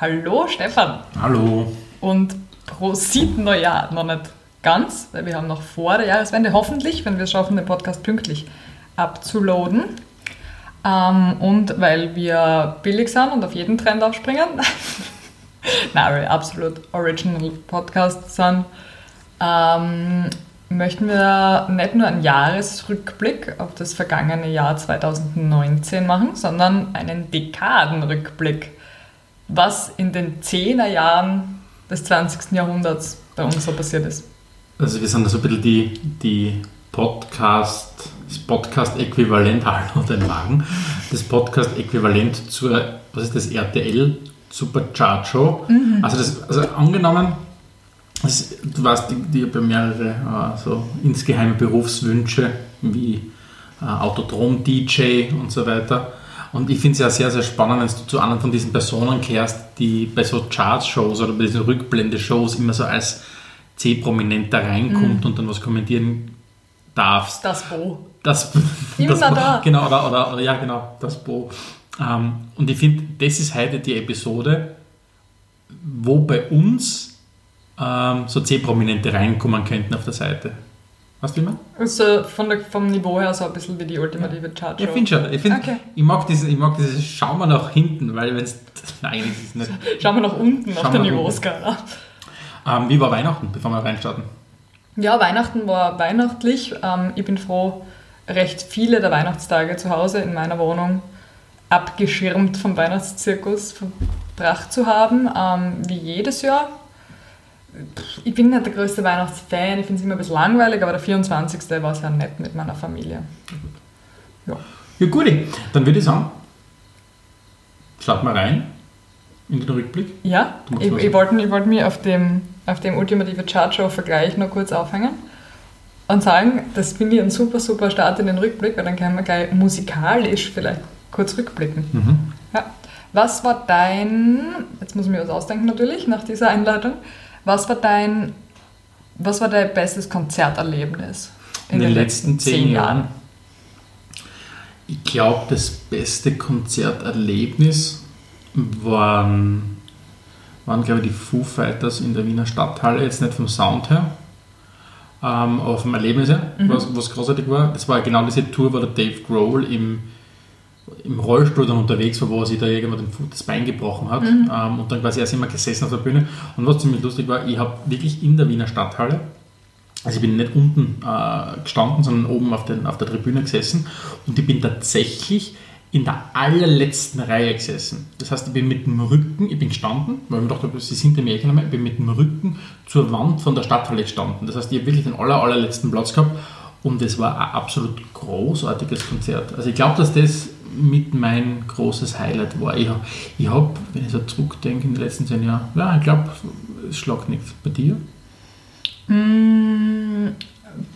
Hallo Stefan Hallo. und Prosit Neujahr. Noch nicht ganz, weil wir haben noch vor der Jahreswende, hoffentlich, wenn wir es schaffen, den Podcast pünktlich abzuloaden. Ähm, und weil wir billig sind und auf jeden Trend aufspringen. Nein, weil wir absolut original Podcast sind, ähm, möchten wir nicht nur einen Jahresrückblick auf das vergangene Jahr 2019 machen, sondern einen Dekadenrückblick, was in den 10er Jahren des 20. Jahrhunderts bei uns so passiert ist. Also wir sind da so ein bisschen die, die Podcast, das Podcast-Äquivalent, hallo den Wagen, das Podcast-Äquivalent zur, was ist das, RTL Superchart Show. Also, das, also angenommen, das, du weißt, die, die haben mehrere äh, so insgeheime Berufswünsche wie äh, Autodrom-DJ und so weiter. Und ich finde es ja sehr, sehr spannend, wenn du zu anderen von diesen Personen kehrst, die bei so Charts-Shows oder bei diesen Rückblende-Shows immer so als C-Prominenter reinkommt und dann was kommentieren darfst. Das Bo. Das, Immer das Bo, da. Genau, oder, oder, oder ja, genau, das Bo. Ähm, und ich finde, das ist heute die Episode, wo bei uns ähm, so C-Prominente reinkommen könnten auf der Seite. Weißt du, wie ich meine? Also von der, vom Niveau her so ein bisschen wie die ultimative Chart. Ich finde schon. Ich, find, Okay. ich, mag dieses, ich mag dieses Schau mal nach hinten, weil wenn es. Nein, das ist nicht. Schauen wir nach unten auf der Niveauskala. Ähm, wie war Weihnachten, bevor wir reinstarten? Ja, Weihnachten war weihnachtlich. Ähm, ich bin froh, recht viele der Weihnachtstage zu Hause in meiner Wohnung abgeschirmt vom Weihnachtszirkus verbracht zu haben, ähm, wie jedes Jahr. Ich bin nicht der größte Weihnachtsfan, ich finde es immer ein bisschen langweilig, aber der 24. war sehr nett mit meiner Familie. Ja. Ja, gut. Dann würde ich sagen, starten wir rein in den Rückblick. Ja, ich, ich wollte ich wollt mich auf dem, auf dem ultimative Chartshow-Vergleich noch kurz aufhängen und sagen, das finde ich ein super, super Start in den Rückblick, weil dann können wir gleich musikalisch vielleicht kurz rückblicken. Mhm. Ja. Was war dein, jetzt muss ich mir was ausdenken natürlich, nach dieser Einleitung, was war dein, was war dein bestes Konzerterlebnis In, den, letzten zehn Jahren. Ich glaube, das beste Konzerterlebnis waren, waren glaube ich, die Foo Fighters in der Wiener Stadthalle. Jetzt nicht vom Sound her, ähm, aber vom Erlebnis her, was, was großartig war. Das war genau diese Tour, wo der Dave Grohl im, im Rollstuhl dann unterwegs war, wo er sich da irgendwann das Bein gebrochen hat ähm, und dann quasi erst immer gesessen auf der Bühne. Und was ziemlich lustig war, ich habe wirklich in der Wiener Stadthalle also ich bin nicht unten äh, gestanden, sondern oben auf, den, auf der Tribüne gesessen und ich bin tatsächlich in der allerletzten Reihe gesessen. Das heißt, ich bin mit dem Rücken, ich bin gestanden, weil ich mir dachte, sie sind mir eh keiner mehr, ich bin mit dem Rücken zur Wand von der Stadthalle gestanden. Das heißt, ich habe wirklich den aller, allerletzten Platz gehabt und es war ein absolut großartiges Konzert. Also ich glaube, dass das mit mein großes Highlight war. Ich, hab- ich habe, wenn ich so zurückdenke in den letzten zehn Jahren, ja, ich glaube, es schlagt nichts. Bei dir? Mm,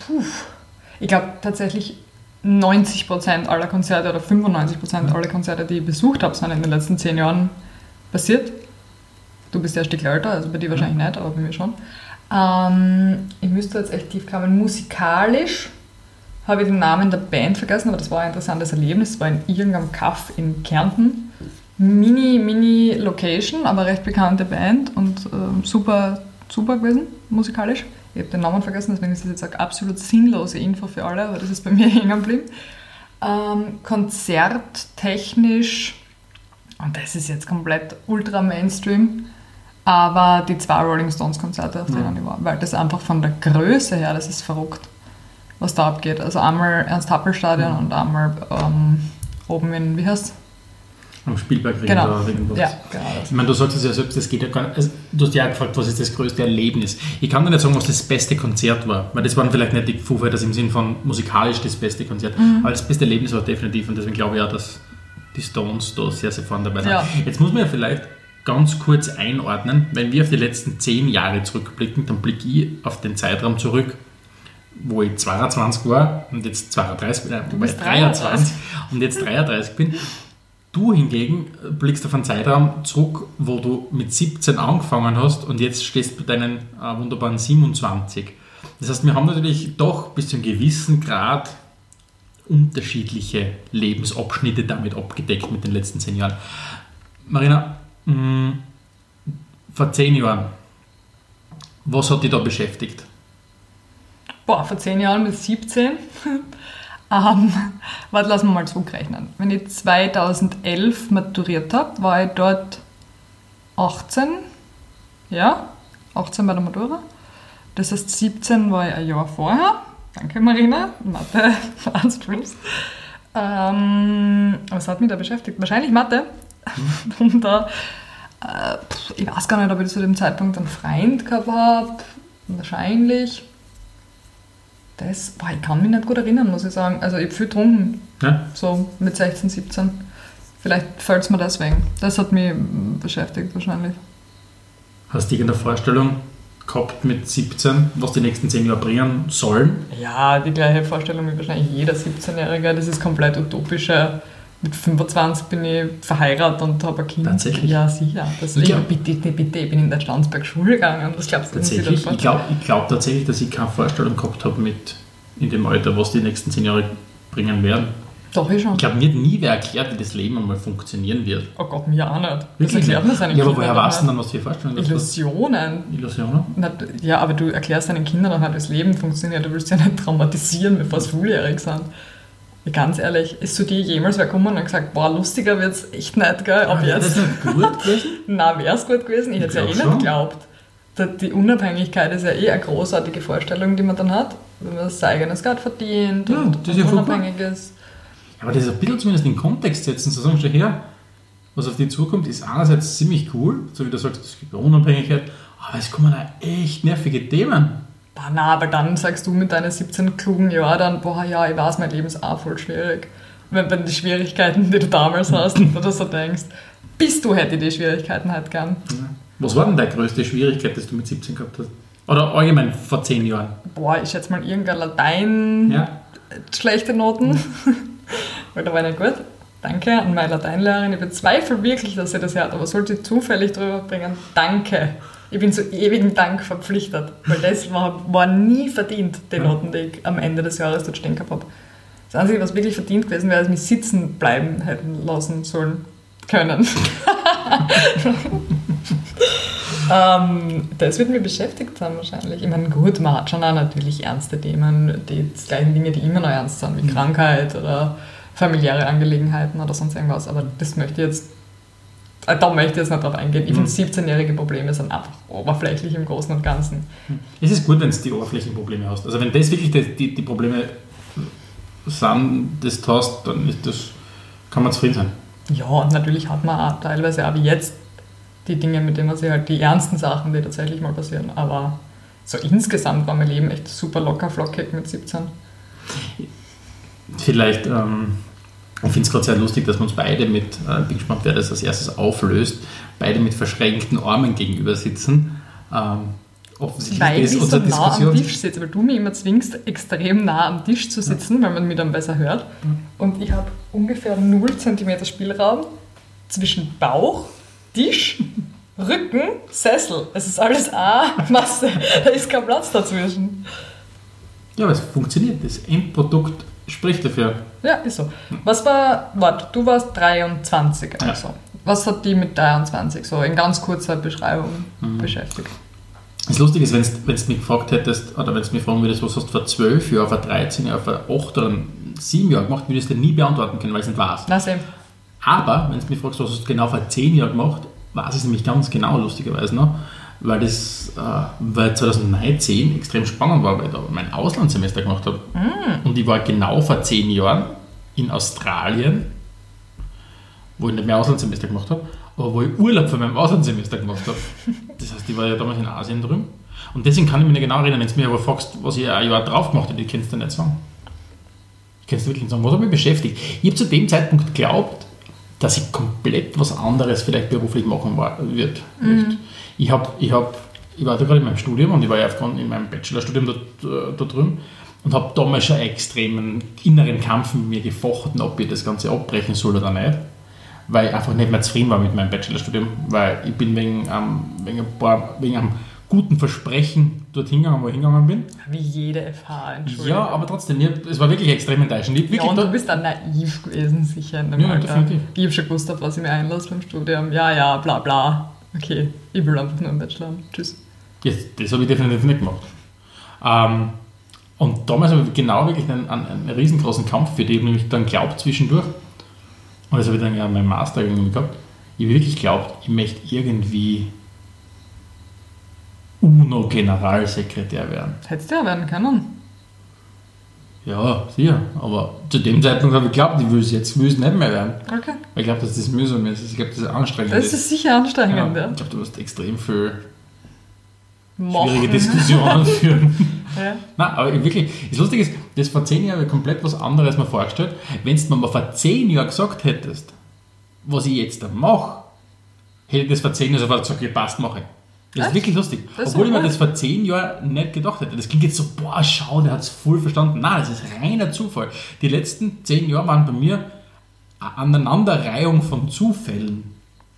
Puh. Ich glaube tatsächlich 90% aller Konzerte oder 95% aller Konzerte, die ich besucht habe, sind in den letzten 10 Jahren passiert. Du bist ja ein Stück älter, also bei dir wahrscheinlich nicht, aber bei mir schon. Ähm, ich müsste jetzt echt tief graben. Musikalisch habe ich den Namen der Band vergessen, aber das war ein interessantes Erlebnis. Es war in irgendeinem Kaff in Kärnten. Mini, mini Location, aber recht bekannte Band und ähm, super, super gewesen, musikalisch. Ich habe den Namen vergessen, deswegen ist das jetzt eine absolut sinnlose Info für alle, aber das ist bei mir hängen geblieben. Ähm, konzerttechnisch, und das ist jetzt komplett ultra Mainstream, aber die zwei Rolling Stones Konzerte, auf denen ich war, weil das einfach von der Größe her, das ist verrückt, was da abgeht. Also einmal Ernst-Happel-Stadion und einmal ähm, oben in, wie heißt Am Spielberg Genau. irgendwas. Ja, genau. Ich meine, du sagst es ja selbst, das geht ja gar nicht. Also, du hast ja auch gefragt, was ist das größte Erlebnis? Ich kann dir nicht sagen, was das beste Konzert war, weil das waren vielleicht nicht die Foo Fighters im Sinn von musikalisch das beste Konzert, Mhm. aber das beste Erlebnis war definitiv und deswegen glaube ich auch, dass die Stones da sehr, sehr vorne dabei sind. Ja. Jetzt muss man ja vielleicht ganz kurz einordnen, wenn wir auf die letzten zehn Jahre zurückblicken, dann blicke ich auf den Zeitraum zurück, wo ich 22 war und jetzt 32 bin, wobei bist 23 und jetzt 33 bin. Du hingegen blickst auf einen Zeitraum zurück, wo du mit 17 angefangen hast und jetzt stehst du bei deinen äh, wunderbaren 27. Das heißt, wir haben natürlich doch bis zu einem gewissen Grad unterschiedliche Lebensabschnitte damit abgedeckt mit den letzten zehn Jahren. Marina, mh, vor zehn Jahren, was hat dich da beschäftigt? Boah, vor zehn Jahren bis 17. ähm, warte, lassen wir mal zurückrechnen. Wenn ich 2011 maturiert habe, war ich dort 18. Ja, 18 bei der Matura. Das heißt, 17 war ich ein Jahr vorher. Danke, Marina. Mathe, Streams. Ähm, was hat mich da beschäftigt? Wahrscheinlich Mathe. Und da, äh, ich weiß gar nicht, ob ich zu dem Zeitpunkt einen Freund gehabt habe. Wahrscheinlich. Das, boah, ich kann mich nicht gut erinnern, muss ich sagen. Also ich habe viel getrunken. Ja? So mit 16, 17. Vielleicht fällt es mir deswegen. Das hat mich beschäftigt wahrscheinlich. Hast du irgendeine Vorstellung gehabt mit 17, was die nächsten 10 Jahre bringen sollen? Ja, die gleiche Vorstellung wie wahrscheinlich jeder 17-Jährige. Das ist komplett utopische. Mit 25 bin ich verheiratet und habe ein Kind. Tatsächlich? Ja, sicher. Das, Ich ich, glaub- bitte, bitte, bitte, ich bin in der Stanzberg Schule gegangen. Was glaubst du, das Tatsächlich. Ich glaube ich glaub tatsächlich, dass ich keine Vorstellung gehabt habe mit in dem Alter, was die nächsten 10 Jahre bringen werden. Doch, ich schon. Ich glaube, mir hat nie wer erklärt, wie das Leben einmal funktionieren wird. Oh Gott, mir auch nicht. Das Wirklich erklärt man seinen Ja, aber Kindern woher weißt du dann, was Vorstellungen nicht. das ist? Illusionen. Illusionen? Na, Ja, aber du erklärst deinen Kindern nicht, wie das Leben funktioniert. Du willst ja nicht traumatisieren, bevor sie volljährig sind. Ganz ehrlich, ist zu dir jemals wer gekommen und gesagt, boah, lustiger wird's echt nicht, gell, ab Wäre jetzt? das nicht gut gewesen? Na, wäre es gut gewesen? Ich hätte es ja eh glaub nicht schon. geglaubt. Die Unabhängigkeit ist ja eh eine großartige Vorstellung, die man dann hat, wenn man sein eigenes Geld verdient Ja, und, das ist ja und unabhängig ist. Aber das ist ein bisschen zumindest in den Kontext setzen, zu sagen, schau her, was auf dich zukommt, ist einerseits ziemlich cool, so wie du sagst, es gibt Unabhängigkeit, aber es kommen auch echt nervige Themen. Boah, na, aber dann sagst du mit deinen 17 klugen Jahren dann, boah, ja, ich weiß, mein Leben ist auch voll schwierig. Wenn, wenn die Schwierigkeiten, die du damals hast, oder so denkst, bist du hätte die Schwierigkeiten halt gern. Was war denn deine größte Schwierigkeit, dass du mit 17 gehabt hast? Oder allgemein vor 10 Jahren? Boah, ich schätze mal irgendein Latein, Ja? schlechte Noten. Weil da war nicht gut. Danke an meine Lateinlehrerin. Ich bezweifle wirklich, dass sie das hört, aber sollte sie zufällig drüber bringen, danke. Ich bin zu ewigen Dank verpflichtet, weil das war, war nie verdient, die Ja. Noten, die ich am Ende des Jahres dort stehen gehabt habe. Das Einzige, was wirklich verdient gewesen wäre, ist mich sitzen bleiben hätten lassen sollen können. ähm, das wird mich beschäftigt haben wahrscheinlich. Ich meine, gut, man hat schon auch natürlich ernste Themen, die gleichen Dinge, die immer noch ernst sind, wie Krankheit oder familiäre Angelegenheiten oder sonst irgendwas. Aber das möchte ich jetzt, da möchte ich jetzt nicht drauf eingehen. Ich Mhm. finde, 17-jährige Probleme sind einfach oberflächlich im Großen und Ganzen. Es ist gut, wenn du die Oberflächenprobleme hast. Also wenn das wirklich die, die, die Probleme sind, das du hast, dann ist das, kann man zufrieden sein. Ja, und natürlich hat man auch teilweise auch wie jetzt die Dinge, mit denen man sich halt die ernsten Sachen, die tatsächlich mal passieren. Aber so insgesamt war mein Leben echt super locker flockig mit 17. Vielleicht, ähm, ich finde es gerade sehr lustig, dass wir uns beide mit, äh, bin gespannt, wer das als erstes auflöst, beide mit verschränkten Armen gegenüber sitzen. Ähm, offensichtlich Weil ist ich so nah am. Tisch sitze, weil du mich immer zwingst, extrem nah am Tisch zu sitzen, weil man mich dann besser hört. Und ich habe ungefähr 0 cm Spielraum zwischen Bauch, Tisch, Rücken, Sessel. Es ist alles A-Masse. Da ist kein Platz dazwischen. Ja, aber es funktioniert. Das Endprodukt spricht dafür. Ja, ist so. Was war, warte, du warst 23 Ja. also. Was hat die mit 23 so in ganz kurzer Beschreibung Mhm. beschäftigt? Das Lustige ist, wenn du mich gefragt hättest, oder wenn du mich fragen würdest, was hast du vor 12 Jahren, vor 13 Jahren, vor 8 oder 7 Jahren gemacht, würdest du nie beantworten können, weil es nicht weiß. Na, sehen. Aber, wenn du mich fragst, was hast du genau vor 10 Jahren gemacht, weiß ich es nämlich ganz genau, lustigerweise noch, weil das äh, weil 2019 extrem spannend war, weil ich da mein Auslandssemester gemacht habe. Und ich war genau vor 10 Jahren in Australien, wo ich nicht mehr Auslandssemester gemacht habe, aber wo ich Urlaub von meinem Auslandssemester gemacht habe. Das heißt, ich war ja damals in Asien drüben. Und deswegen kann ich mich nicht genau erinnern, wenn du mich aber fragst, was ich ein Jahr drauf gemacht habe, ich kann es dir nicht sagen. Ich kann es dir wirklich nicht sagen. Was hat mich beschäftigt? Ich habe zu dem Zeitpunkt geglaubt, dass ich komplett was anderes vielleicht beruflich machen war, wird. möchte. Ich, hab, ich, hab, ich war da gerade in meinem Studium und ich war ja in meinem Bachelorstudium da, da drüben und habe damals schon einen extremen inneren Kampf mit mir gefochten, ob ich das Ganze abbrechen soll oder nicht. Weil ich einfach nicht mehr zufrieden war mit meinem Bachelorstudium, weil ich bin wegen, ähm, wegen, ein paar, wegen einem guten Versprechen dorthin gegangen, wo ich hingegangen bin. Wie jede FH, Entschuldigung. Ja, aber trotzdem, es war wirklich extrem enttäuschend. Ich, Ja, und du bist dann naiv gewesen, sicher in dem Ja, Alter. definitiv. Ich habe schon gewusst, auf was ich mir einlasse beim Studium. Ja, ja, bla bla. Okay, ich will einfach nur einen Bachelor haben. Tschüss. Jetzt, das habe ich definitiv nicht gemacht. Ähm, und damals habe ich genau wirklich einen, einen, einen riesengroßen Kampf für die, ich nämlich dann glaubt zwischendurch, und das habe ich dann ja meinen Master irgendwie gehabt, ich habe wirklich glaubt, ich möchte irgendwie UNO-Generalsekretär werden. Hättest du ja werden können. Ja, sicher. Aber zu dem Zeitpunkt habe ich geglaubt, ich will es jetzt will es nicht mehr werden. Okay. Ich glaube, dass das mühsam ist. Ich glaube, das ist anstrengend. Das ist sicher anstrengend, ja. ja. Ich glaube, du musst extrem viel Machen. schwierige Diskussionen führen. Ja. Nein, aber wirklich, das Lustige ist, das vor zehn Jahren habe ich komplett was anderes mir vorgestellt. Wenn du mir mal vor zehn Jahren gesagt hättest, was ich jetzt da mache, hätte ich das vor zehn Jahren sofort gesagt, ja, passt, mache ich. Das ist wirklich lustig. Das ist Obwohl ich mir das vor zehn Jahren nicht gedacht hätte. Das klingt jetzt so, boah, schau, der hat es voll verstanden. Nein, das ist reiner Zufall. Die letzten zehn Jahre waren bei mir eine Aneinanderreihung von Zufällen,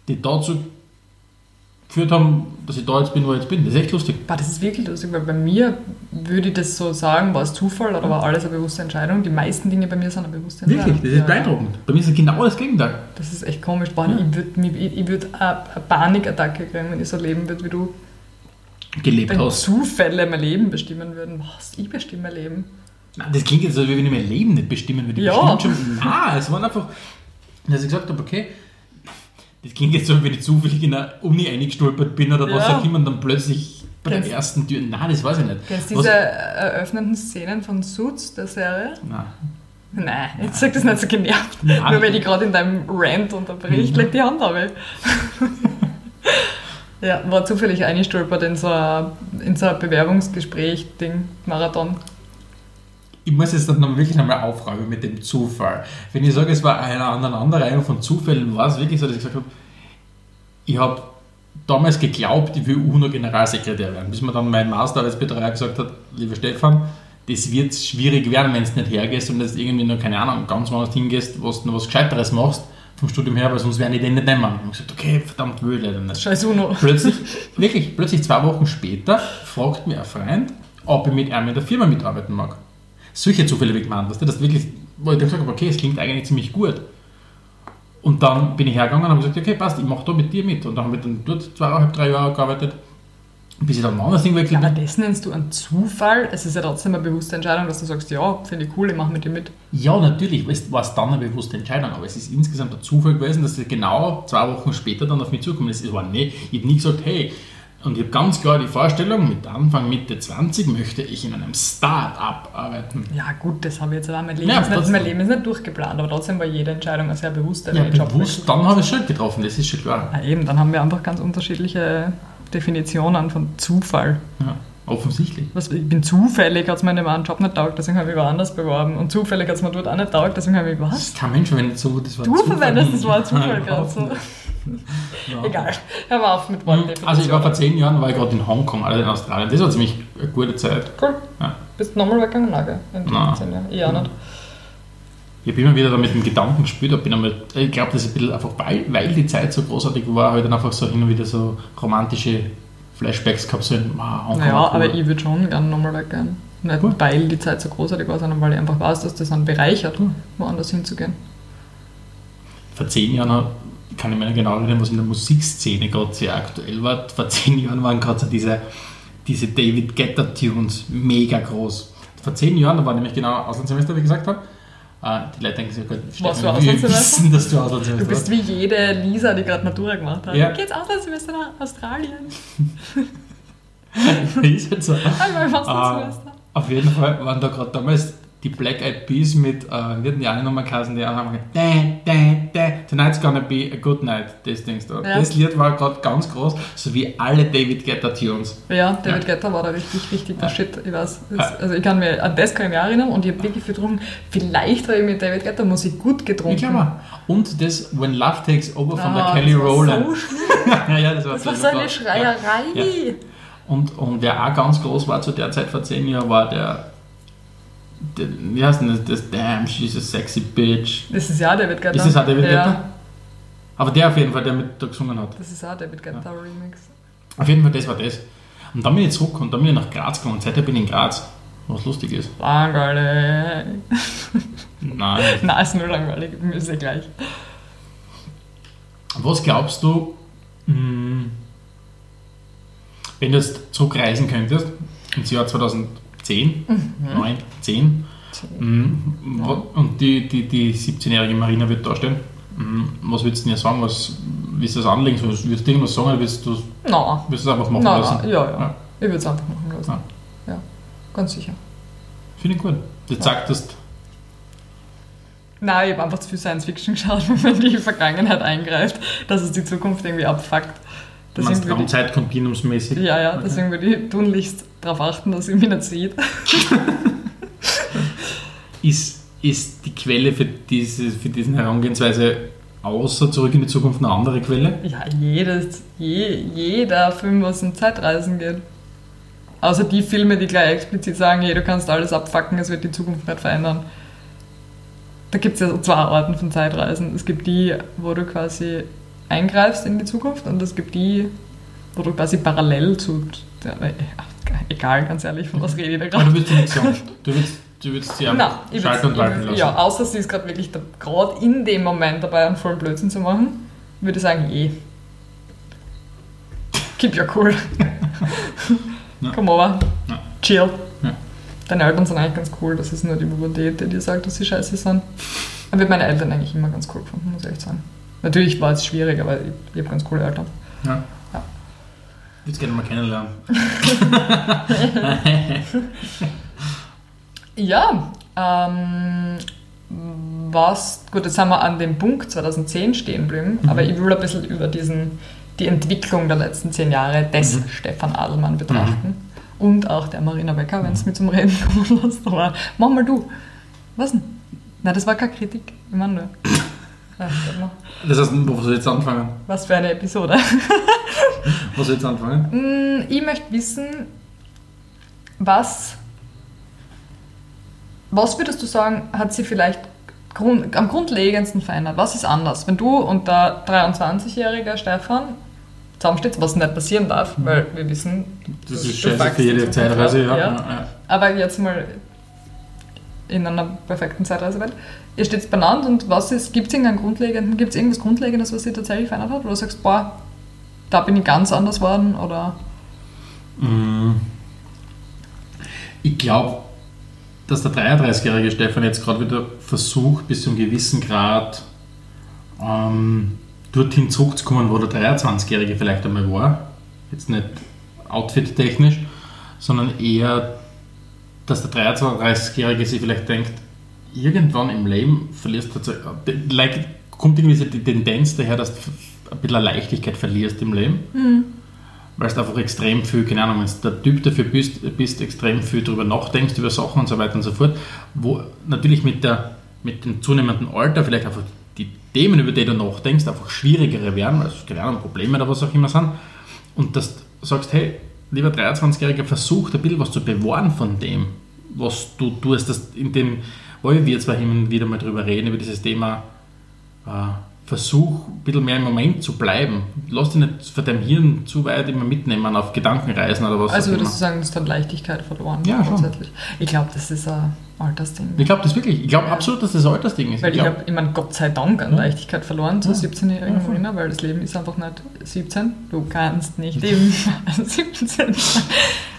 die dazu geführt haben, dass ich da jetzt bin, wo ich jetzt bin. Das ist echt lustig. Boah, das ist wirklich lustig, weil bei mir würde ich das so sagen, war es Zufall oder war alles eine bewusste Entscheidung. Die meisten Dinge bei mir sind eine bewusste Entscheidung. Wirklich, das ist Ja. beeindruckend. Bei mir ist es genau das Gegenteil. Das ist echt komisch. Boah, Ich würde ich, ich würd eine Panikattacke kriegen, wenn ich so leben würde wie du. Gelebt Wenn hast. Zufälle mein Leben bestimmen würden. Was? Ich bestimme mein Leben. Nein, das klingt jetzt so, wie wenn ich mein Leben nicht bestimmen würde. Ja. bestimmt schon. Nein, es waren einfach, dass ich gesagt habe, okay, das klingt jetzt so, wenn ich zufällig in eine Uni eingestolpert bin oder was Ja. auch immer und dann plötzlich bei der Kennst- ersten Tür. Nein, das weiß ich nicht. Kennst du Was- diese eröffnenden Szenen von Suits, der Serie? Nein. Nein, jetzt sag das nicht so genervt. Nein. Nur weil die gerade in deinem Rant unterbricht, Mhm. leg die Hand auf. ja, war zufällig eingestolpert in so ein, in so ein Bewerbungsgespräch-Ding, Marathon. Ich muss jetzt dann wirklich nochmal aufräumen mit dem Zufall. Wenn ich sage, es war eine Aneinanderreihung von Zufällen, war es wirklich so, dass ich gesagt habe, ich habe damals geglaubt, ich will UNO-Generalsekretär werden, bis mir dann mein Masterarbeitsbetreuer gesagt hat, lieber Stefan, das wird schwierig werden, wenn du nicht hergehst und jetzt irgendwie noch, keine Ahnung, ganz woanders hingehst, wo du noch was Gescheiteres machst vom Studium her, weil sonst werden die den nicht nehmen. Und ich gesagt, okay, verdammt, will ich nicht. Scheiß Uno. Plötzlich, wirklich, plötzlich zwei Wochen später fragt mir ein Freund, ob ich mit einem in der Firma mitarbeiten mag. Solche Zufälle weißt du, das wirklich, wo ich dann gesagt habe, okay, es klingt eigentlich ziemlich gut. Und dann bin ich hergegangen und habe gesagt, okay, passt, ich mache da mit dir mit. Und dann habe ich dann dort zweieinhalb, drei Jahre gearbeitet, bis ich dann ein anderes Ding wechselt Aber das nennst du einen Zufall? Es ist ja trotzdem eine bewusste Entscheidung, dass du sagst, ja, finde ich cool, ich mache mit dir mit. Ja, natürlich, war es dann eine bewusste Entscheidung, aber es ist insgesamt ein Zufall gewesen, dass sie genau zwei Wochen später dann auf mich zukommen. Es war nicht, ich habe nie gesagt, hey, und ich habe ganz klar die Vorstellung, mit Anfang, Mitte 20 möchte ich in einem Start-up arbeiten. Ja gut, das habe ich jetzt auch. Mein Leben, Ja, ist nicht, mein Leben ist nicht durchgeplant, aber trotzdem war jede Entscheidung eine sehr bewusste. Ja, bewusst, dann habe ich es schon getroffen, das ist schon klar. Ja, eben, dann haben wir einfach ganz unterschiedliche Definitionen von Zufall. Ja, offensichtlich. Was, ich bin zufällig, hat es mir in dem einen Job nicht taugt, deswegen habe ich woanders beworben. Und zufällig hat es mir dort auch nicht taugt, deswegen habe ich, Das was? ist kein Mensch verwendet so das Wort Du Zufall. verwendest das Wort Zufall gerade so. Egal, hör mal auf mit Wortdefinitionen. Also ich war vor zehn Jahren war ich gerade in Hongkong, also in Australien. Das war ziemlich eine gute Zeit. Cool. Ja. Bist du nochmal weggegangen? Nein, Nein. zehn Jahren. Ich auch nicht. Ich habe immer wieder da mit dem Gedanken gespielt, bin einmal, ich glaube, das ist ein bisschen einfach, weil, weil die Zeit so großartig war, habe ich dann einfach so hin und wieder so romantische Flashbacks gehabt, so in wow, Naja, aber ich würde schon gerne nochmal weggehen. Nicht Cool. weil die Zeit so großartig war, sondern weil ich einfach weiß, dass das einen bereichert, Cool. woanders hinzugehen. Vor zehn Jahren kann ich mir nicht genau erinnern, was in der Musikszene gerade sehr aktuell war. Vor zehn Jahren waren gerade so diese, diese David Guetta Tunes mega groß. Vor zehn Jahren, da war nämlich genau Auslandssemester, wie gesagt habe. Äh, Die Leute denken sich, oh Gott, Warst Stefan, du wir Auslandssemester? wissen, dass du Du Auslandssemester bist wie jede Lisa, die gerade Matura gemacht hat. Ja. Geht's Auslandssemester nach Australien? ist halt so. Einmal im Ah, Auslandssemester. auf jeden Fall waren da gerade damals die Black Eyed Peas mit, äh, wie hatten die eine Nummer geheißen, die haben gesagt, tonight's gonna be a good night, das Dings da. Ja. Das Lied war gerade ganz groß, so wie alle David Guetta Tunes. Ja, David Guetta war da richtig, richtig der Ja. Shit. Ich weiß. Das, Ja. also ich kann mir an das kann ich mich erinnern und ich habe wirklich viel getrunken. Vielleicht habe ich mit David Guetta Musik gut getrunken. Ich glaube. Und das When Love Takes Over von der Ah, Kelly Rowland. So ja, ja, das war, Das war so eine Ja. Schreierei. Ja. Und, und wer auch ganz groß war zu der Zeit vor zehn Jahren, war der wie heißt denn das, das Damn, she's a sexy bitch. Das ist ja David Guetta. Ist das auch David ja. Guetta? Aber der auf jeden Fall, der mit da gesungen hat. Das ist auch David Guetta Remix. Auf jeden Fall, das war das. Und dann bin ich zurück und dann bin ich nach Graz gekommen. Und seitdem bin ich in Graz. Was lustig ist. Langweilig. Nein. Nein, ist nur langweilig. Ist ja gleich. Was glaubst du, mh, Wenn du jetzt zurückreisen könntest, ins Jahr 2010, Mhm. 9, 10, mhm, wa- und die, die, die 17-jährige Marina wird da stehen, mhm, was würdest du denn sagen? Was, wie ist das Anliegen? Würdest du irgendwas sagen oder willst du Nein. du es einfach machen Nein, lassen? nein, ja, ja. Ja. Ich würde es einfach machen lassen. Ja. Ja, ganz sicher. Finde ich gut. Das zeigt, dass du Nein, ich habe einfach zu viel Science Fiction geschaut, wenn man in die Vergangenheit eingreift, dass es die Zukunft irgendwie abfuckt. Meinst, Deswegen würde Raumzeitkontinuumsmäßig. ja, ja, Okay. deswegen würde ich tunlichst darauf achten, dass ich mich nicht sieht. Ist, ist die Quelle für, diese, für diesen Herangehensweise außer Zurück in die Zukunft eine andere Quelle? Ja, jedes, je, jeder Film, was um Zeitreisen geht. Außer die Filme, die gleich explizit sagen, hey, du kannst alles abfacken, es wird die Zukunft nicht verändern. Da gibt es ja so zwei Arten von Zeitreisen. Es gibt die, wo du quasi eingreifst in die Zukunft und es gibt die, wo du quasi parallel zu... Ja, egal, ganz ehrlich, von was rede ich da gerade? du willst nichts sagen. Du willst, du willst sie Nein, schalten und walten lassen. Ja, außer sie ist gerade wirklich gerade in dem Moment dabei, einen vollen Blödsinn zu machen, würde ich sagen, eh. Keep your cool. Ja. Komm over. Ja. Chill. Ja. Deine Eltern sind eigentlich ganz cool, das ist nur die Pubertät, die dir sagt, dass sie scheiße sind. Aber ich meine Eltern eigentlich immer ganz cool gefunden, muss ich echt sagen. Natürlich war es schwierig, aber ich, ich habe ganz coole Eltern. Ja. Ja. Ich würde es gerne mal kennenlernen. Ja, ähm, was, gut, jetzt sind wir an dem Punkt 2010 stehen geblieben, Mhm. aber ich will ein bisschen über diesen, die Entwicklung der letzten zehn Jahre des Mhm. Stefan Adelmann betrachten. Und auch der Marina Becker, wenn es mir zum Reden kommen lässt. Aber mach mal du. Was denn? Nein, das war keine Kritik. Ich meine nur. Das heißt, wo soll ich jetzt anfangen? Was für eine Episode. Wo soll ich jetzt anfangen? Mm, Ich möchte wissen, was, was würdest du sagen, hat sie vielleicht grund, am grundlegendsten verändert? Was ist anders, wenn du und der 23-jährige Stefan zusammensteht, was nicht passieren darf, weil wir wissen, Das ist scheiße für jede Zeitreise, ja. ja. Aber jetzt mal in einer perfekten Zeitreisewelt. Ihr steht benannt und was ist, gibt es irgendeinen grundlegenden, gibt es irgendwas Grundlegendes, was sich tatsächlich verändert hat? Du sagst, boah, da bin ich ganz anders worden oder Mm. Ich glaube, dass der 33-jährige Stefan jetzt gerade wieder versucht, bis zu einem gewissen Grad ähm, dorthin zurückzukommen, wo der 23-jährige vielleicht einmal war. Jetzt nicht outfit-technisch, sondern eher, dass der 33-jährige sich vielleicht denkt, irgendwann im Leben verlierst du, like, kommt irgendwie so die Tendenz daher, dass du ein bisschen Leichtigkeit verlierst im Leben weil du einfach extrem viel, keine Ahnung, wenn du der Typ dafür bist, bist extrem viel darüber nachdenkst, über Sachen und so weiter und so fort, wo natürlich mit, der, mit dem zunehmenden Alter vielleicht einfach die Themen, über die du nachdenkst, einfach schwierigere werden, also keine Ahnung, Probleme oder was auch immer sind, und dass du sagst, hey, lieber 23-Jähriger, versuch ein bisschen was zu bewahren von dem, was du tust, dass in dem, weil wir zwar hin und wieder mal drüber reden, über dieses Thema, äh, versuch ein bisschen mehr im Moment zu bleiben. Lass dich nicht von deinem Hirn zu weit immer mitnehmen auf Gedankenreisen oder was Also würdest du sagen, das hat Leichtigkeit verloren? Ja, schon. Ich glaube, das ist ein Altersding. Ich glaube das wirklich. Ich glaube absolut, dass das Altersding ist. Weil ich glaub- habe, ich meine, Gott sei Dank an Ja. Leichtigkeit verloren zur Ja. 17-jährigen Ja. Marina, weil das Leben ist einfach nicht 17. Du kannst nicht eben 17 sein.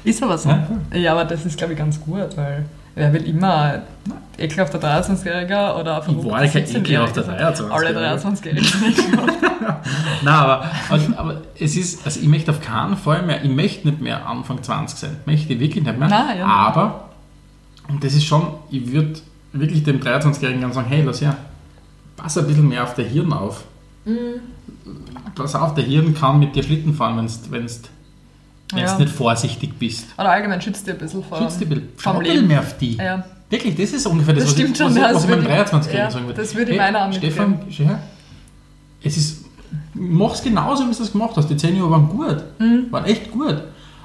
Ist aber so. Ja, Ja, aber das ist, glaube ich, ganz gut, weil wer will immer ekelhafter 23-Jähriger oder ein Ich war verrückter kein 17-Jähriger ekelhafter sein? 23-Jähriger. Alle 23-Jährigen sind ekelhaft. Nein, aber, aber, aber es ist, also ich möchte auf keinen Fall mehr, ich möchte nicht mehr Anfang 20 sein. Möchte ich wirklich nicht mehr. Nein, ja. Aber, und das ist schon, ich würde wirklich dem 23-Jährigen dann sagen, hey, lass her, pass ein bisschen mehr auf der Hirn auf. Mhm. Pass auf, der Hirn kann mit dir Schlitten fahren, wenn du wenn's, wenn's Ja. nicht vorsichtig bist. Oder allgemein schützt dir ein bisschen vor Schützt dich ein bisschen. Schau ein bisschen mehr auf die. Ja. Wirklich, das ist ungefähr das, Das was, ich, schon, was, ja, das was ich ich- 23-Jährigen ja, sagen würde. das würde ich meiner auch Stefan, her, es ist, mach's genauso, wie du es gemacht hast. Die 10 Jahre waren gut, waren echt gut.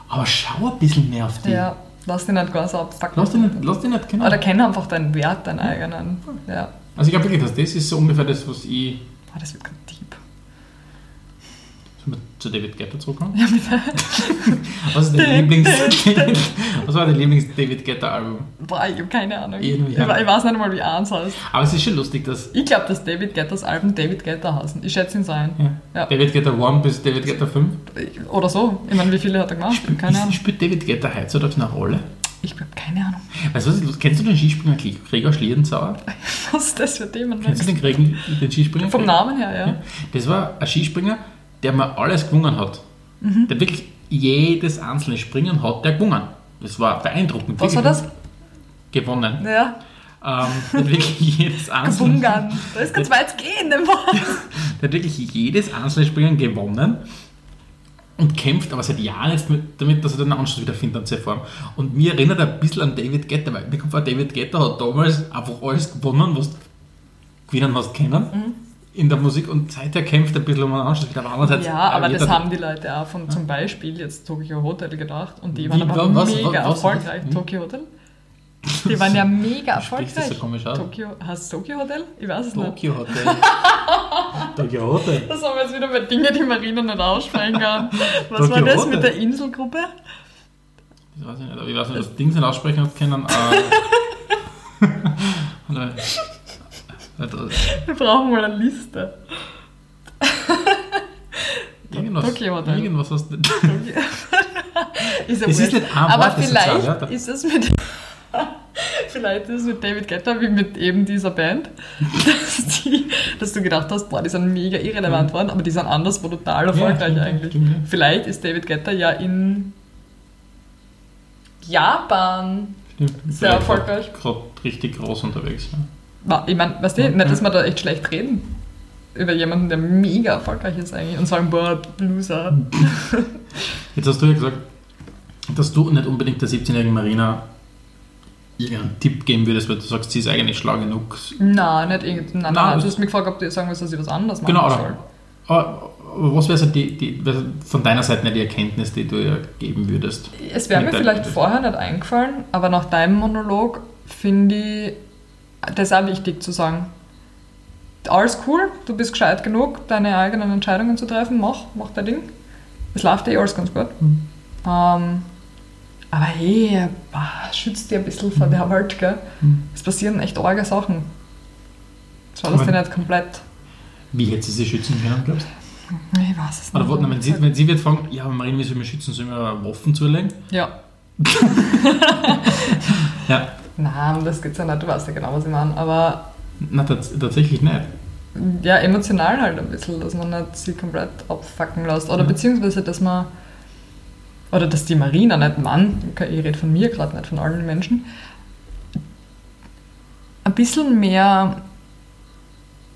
Aber schau ein bisschen mehr auf die. Mhm. Ja, lass dich nicht ganz abfucken. Lass dich nicht, lass dich nicht genau. Oder kenn einfach deinen Wert, deinen eigenen. Ja. Also ich glaube wirklich, dass das ist so ungefähr das, was ich Ah, das wird gerade zu David Guetta zurückkommen? Ja, bitte. Was ist dein Lieblings... was war dein Lieblings-David Guetta-Album? Boah, ich habe keine Ahnung. Irgendwie Ich, ich weiß nicht einmal, wie eins heißt. Aber es ist schon lustig, dass Ich glaube, dass David Guettas Alben David Guetta heißen. Ich schätze ihn sein. ja, Ja. David Guetta 1 bis David Guetta 5. Oder so. Ich meine, wie viele hat er gemacht? Keine Ahnung. Spielt David Guetta heutzutage eine Rolle? Ich habe keine Ahnung. Weißt du, was? Kennst du den Skispringer Gregor Schliedenzauer? Was ist das für Themen? Kennst du den, Greg, den Skispringer? Vom Namen her, ja. Das war ein Skispringer, der mal alles gewonnen hat. Mhm. Der wirklich jedes einzelne Springen hat der gewonnen. Das war beeindruckend. Was war das? Gewonnen. Ja, Ähm, der hat wirklich jedes einzelne, Gebungan. Da ist ganz weit gehen, dem Wort. der hat wirklich jedes einzelne Springen gewonnen und kämpft aber seit Jahren jetzt mit, damit, dass er den Anschluss wieder findet an seine Form. Und mir erinnert er ein bisschen an David Guetta, weil mir kommt vor, David Guetta hat damals einfach alles gewonnen, was du gewinnen hast können Mhm. In der Musik und seither kämpft er ein bisschen um den Anschluss. Aber andererseits, Ja, aber das haben die Leute auch von zum Beispiel jetzt Tokyo Hotel gedacht und die Wie, waren aber was- mega was- was- erfolgreich. was- Tokyo Hotel? Die waren ja mega Spricht das so erfolgreich. komisch aus? Tokyo, heißt Tokyo Hotel? Ich weiß es nicht. Tokyo Hotel. Tokyo Hotel. Das haben wir jetzt wieder bei Dingen, die Marina nicht aussprechen kann. Was Tokyo war das Hotel. mit der Inselgruppe? Ich weiß nicht, aber ich weiß nicht, dass Dings nicht aussprechen können. Äh. Wir brauchen mal eine Liste. Irgendwas, Tokyo Hotel. irgendwas hast du. Ist ja Es ist nicht ein Aber vielleicht Wörter. ist es mit. Vielleicht ist es mit David Guetta wie mit eben dieser Band, dass, die, dass du gedacht hast, boah, die sind mega irrelevant worden, aber die sind anderswo total erfolgreich stimmt, eigentlich. stimmt, ja. Vielleicht ist David Guetta ja in Japan Stimmt. Sehr erfolgreich. Gerade richtig groß unterwegs. Ja. Ich meine, weißt du, nicht, dass wir da echt schlecht reden über jemanden, der mega erfolgreich ist eigentlich und sagen, boah, Loser. Jetzt hast du ja gesagt, dass du nicht unbedingt der 17-jährigen Marina irgendeinen Tipp geben würdest, weil du sagst, sie ist eigentlich schlau genug. Nein, nicht irgendwie. Nein, nein, Nein, Du hast mich gefragt, ob du sagen willst, dass ich was anderes machen Genau, soll. Aber aber was wäre so die, die, von deiner Seite nicht die Erkenntnis, die du ihr geben würdest? Es wäre mir vielleicht vorher nicht eingefallen, aber nach deinem Monolog finde ich das auch wichtig zu sagen. Alles cool, du bist gescheit genug, deine eigenen Entscheidungen zu treffen, mach, mach dein Ding. Es läuft eh alles ganz gut. Mhm. Ähm, aber hey, bah, schützt dir ein bisschen vor der Welt, gell? Mhm. Es passieren echt arge Sachen. Schau, Aber- die nicht komplett. Wie hätte sie sich schützen können, glaubst du? Ich weiß es Oder nicht. wo- wenn, sie, wenn sie wird fragen, ja, aber wie soll ich mich schützen? Soll ich mir Waffen zulegen? Ja. Ja. Nein, um das geht's ja nicht, du weißt ja genau, was ich meine. Aber Na, tats tatsächlich nicht. ja, emotional halt ein bisschen, dass man nicht sie komplett abfacken lässt. Oder Ja. beziehungsweise, dass man, oder dass die Marina, nicht Mann, ich rede von mir gerade, nicht von allen Menschen, ein bisschen mehr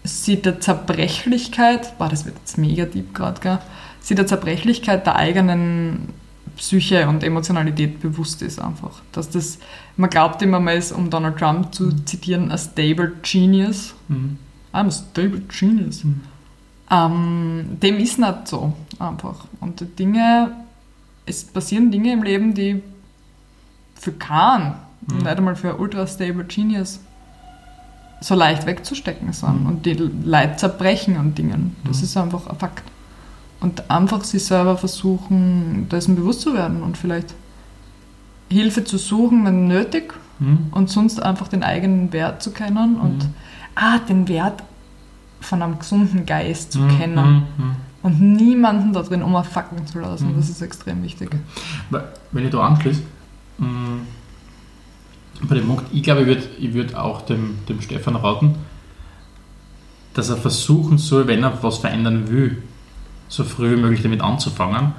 sie der Zerbrechlichkeit, boah, das wird jetzt mega deep gerade, gell, sie der Zerbrechlichkeit der eigenen Psyche und Emotionalität bewusst ist einfach. Dass das, man glaubt immer, man ist, um Donald Trump zu zitieren, a stable genius. Mhm. I'm a stable genius. Mhm. Ähm, dem ist nicht so einfach. Und die Dinge, es passieren Dinge im Leben, die für keinen, Mhm. nicht einmal für ultra stable genius, so leicht wegzustecken sind. Mhm. Und die Leid zerbrechen an Dingen. Das Mhm. ist einfach ein Fakt. Und einfach sich selber versuchen, dessen bewusst zu werden und vielleicht Hilfe zu suchen, wenn nötig, Mhm. und sonst einfach den eigenen Wert zu kennen und Mhm. ah, den Wert von einem gesunden Geist zu Mhm. kennen Mhm. und niemanden da drin umfacken zu lassen. Mhm. Das ist extrem wichtig. Wenn ich da anschließe, mh, bei dem Punkt, ich glaube, ich würde ich würd auch dem, dem Stefan raten, dass er versuchen soll, wenn er was verändern will, so früh wie möglich damit anzufangen.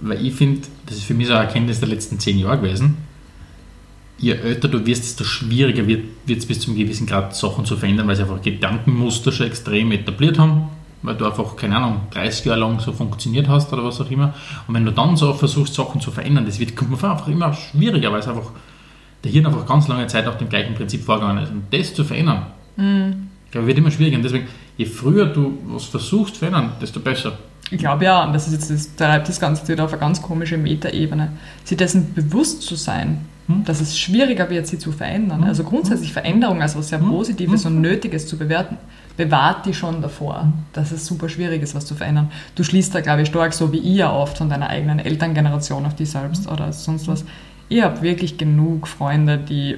Weil ich finde, das ist für mich so eine Erkenntnis der letzten zehn Jahre gewesen, je älter du wirst, desto schwieriger wird es bis zum gewissen Grad Sachen zu verändern, weil sie einfach Gedankenmuster schon extrem etabliert haben, weil du einfach, keine Ahnung, 30 Jahre lang so funktioniert hast oder was auch immer. Und wenn du dann so versuchst, Sachen zu verändern, das wird einfach immer schwieriger, weil es einfach der Hirn einfach ganz lange Zeit nach dem gleichen Prinzip vorgegangen ist. Und das zu verändern, ich glaube, wird immer schwieriger. Und deswegen, je früher du was versuchst zu verändern, desto besser. Ich glaube ja, und das ist jetzt das treibt das Ganze wieder auf eine ganz komische Metaebene, sich dessen bewusst zu sein, Hm. dass es schwieriger wird, sie zu verändern. Hm. Also grundsätzlich Veränderung als was sehr Hm. Positives Hm. und Nötiges zu bewerten, bewahrt die schon davor, dass es super schwierig ist, was zu verändern. Du schließt da, glaube ich, stark, so wie ich ja oft von deiner eigenen Elterngeneration auf die selbst oder sonst was. ich habe wirklich genug Freunde, die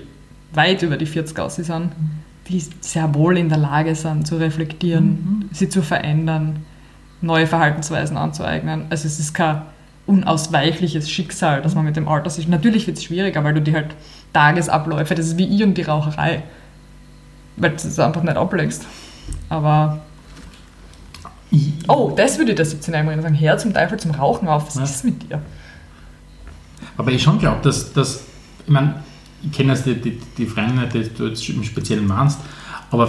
weit über die 40 aus sind, die sehr wohl in der Lage sind, zu reflektieren, Mhm. sie zu verändern, neue Verhaltensweisen anzueignen. Also es ist kein unausweichliches Schicksal, dass man mit dem Alter sich... Natürlich wird es schwieriger, weil du die halt Tagesabläufe, das ist wie ich und die Raucherei, weil du es einfach nicht ablegst. Aber... Oh, das würde ich der 17-Jährigen sagen. Hör zum Teufel zum Rauchen auf. Was Ja. ist mit dir? Aber ich schon glaube, dass, dass, ich meine, ich kenne jetzt die, die, die Freunde, die du jetzt im Speziellen meinst, aber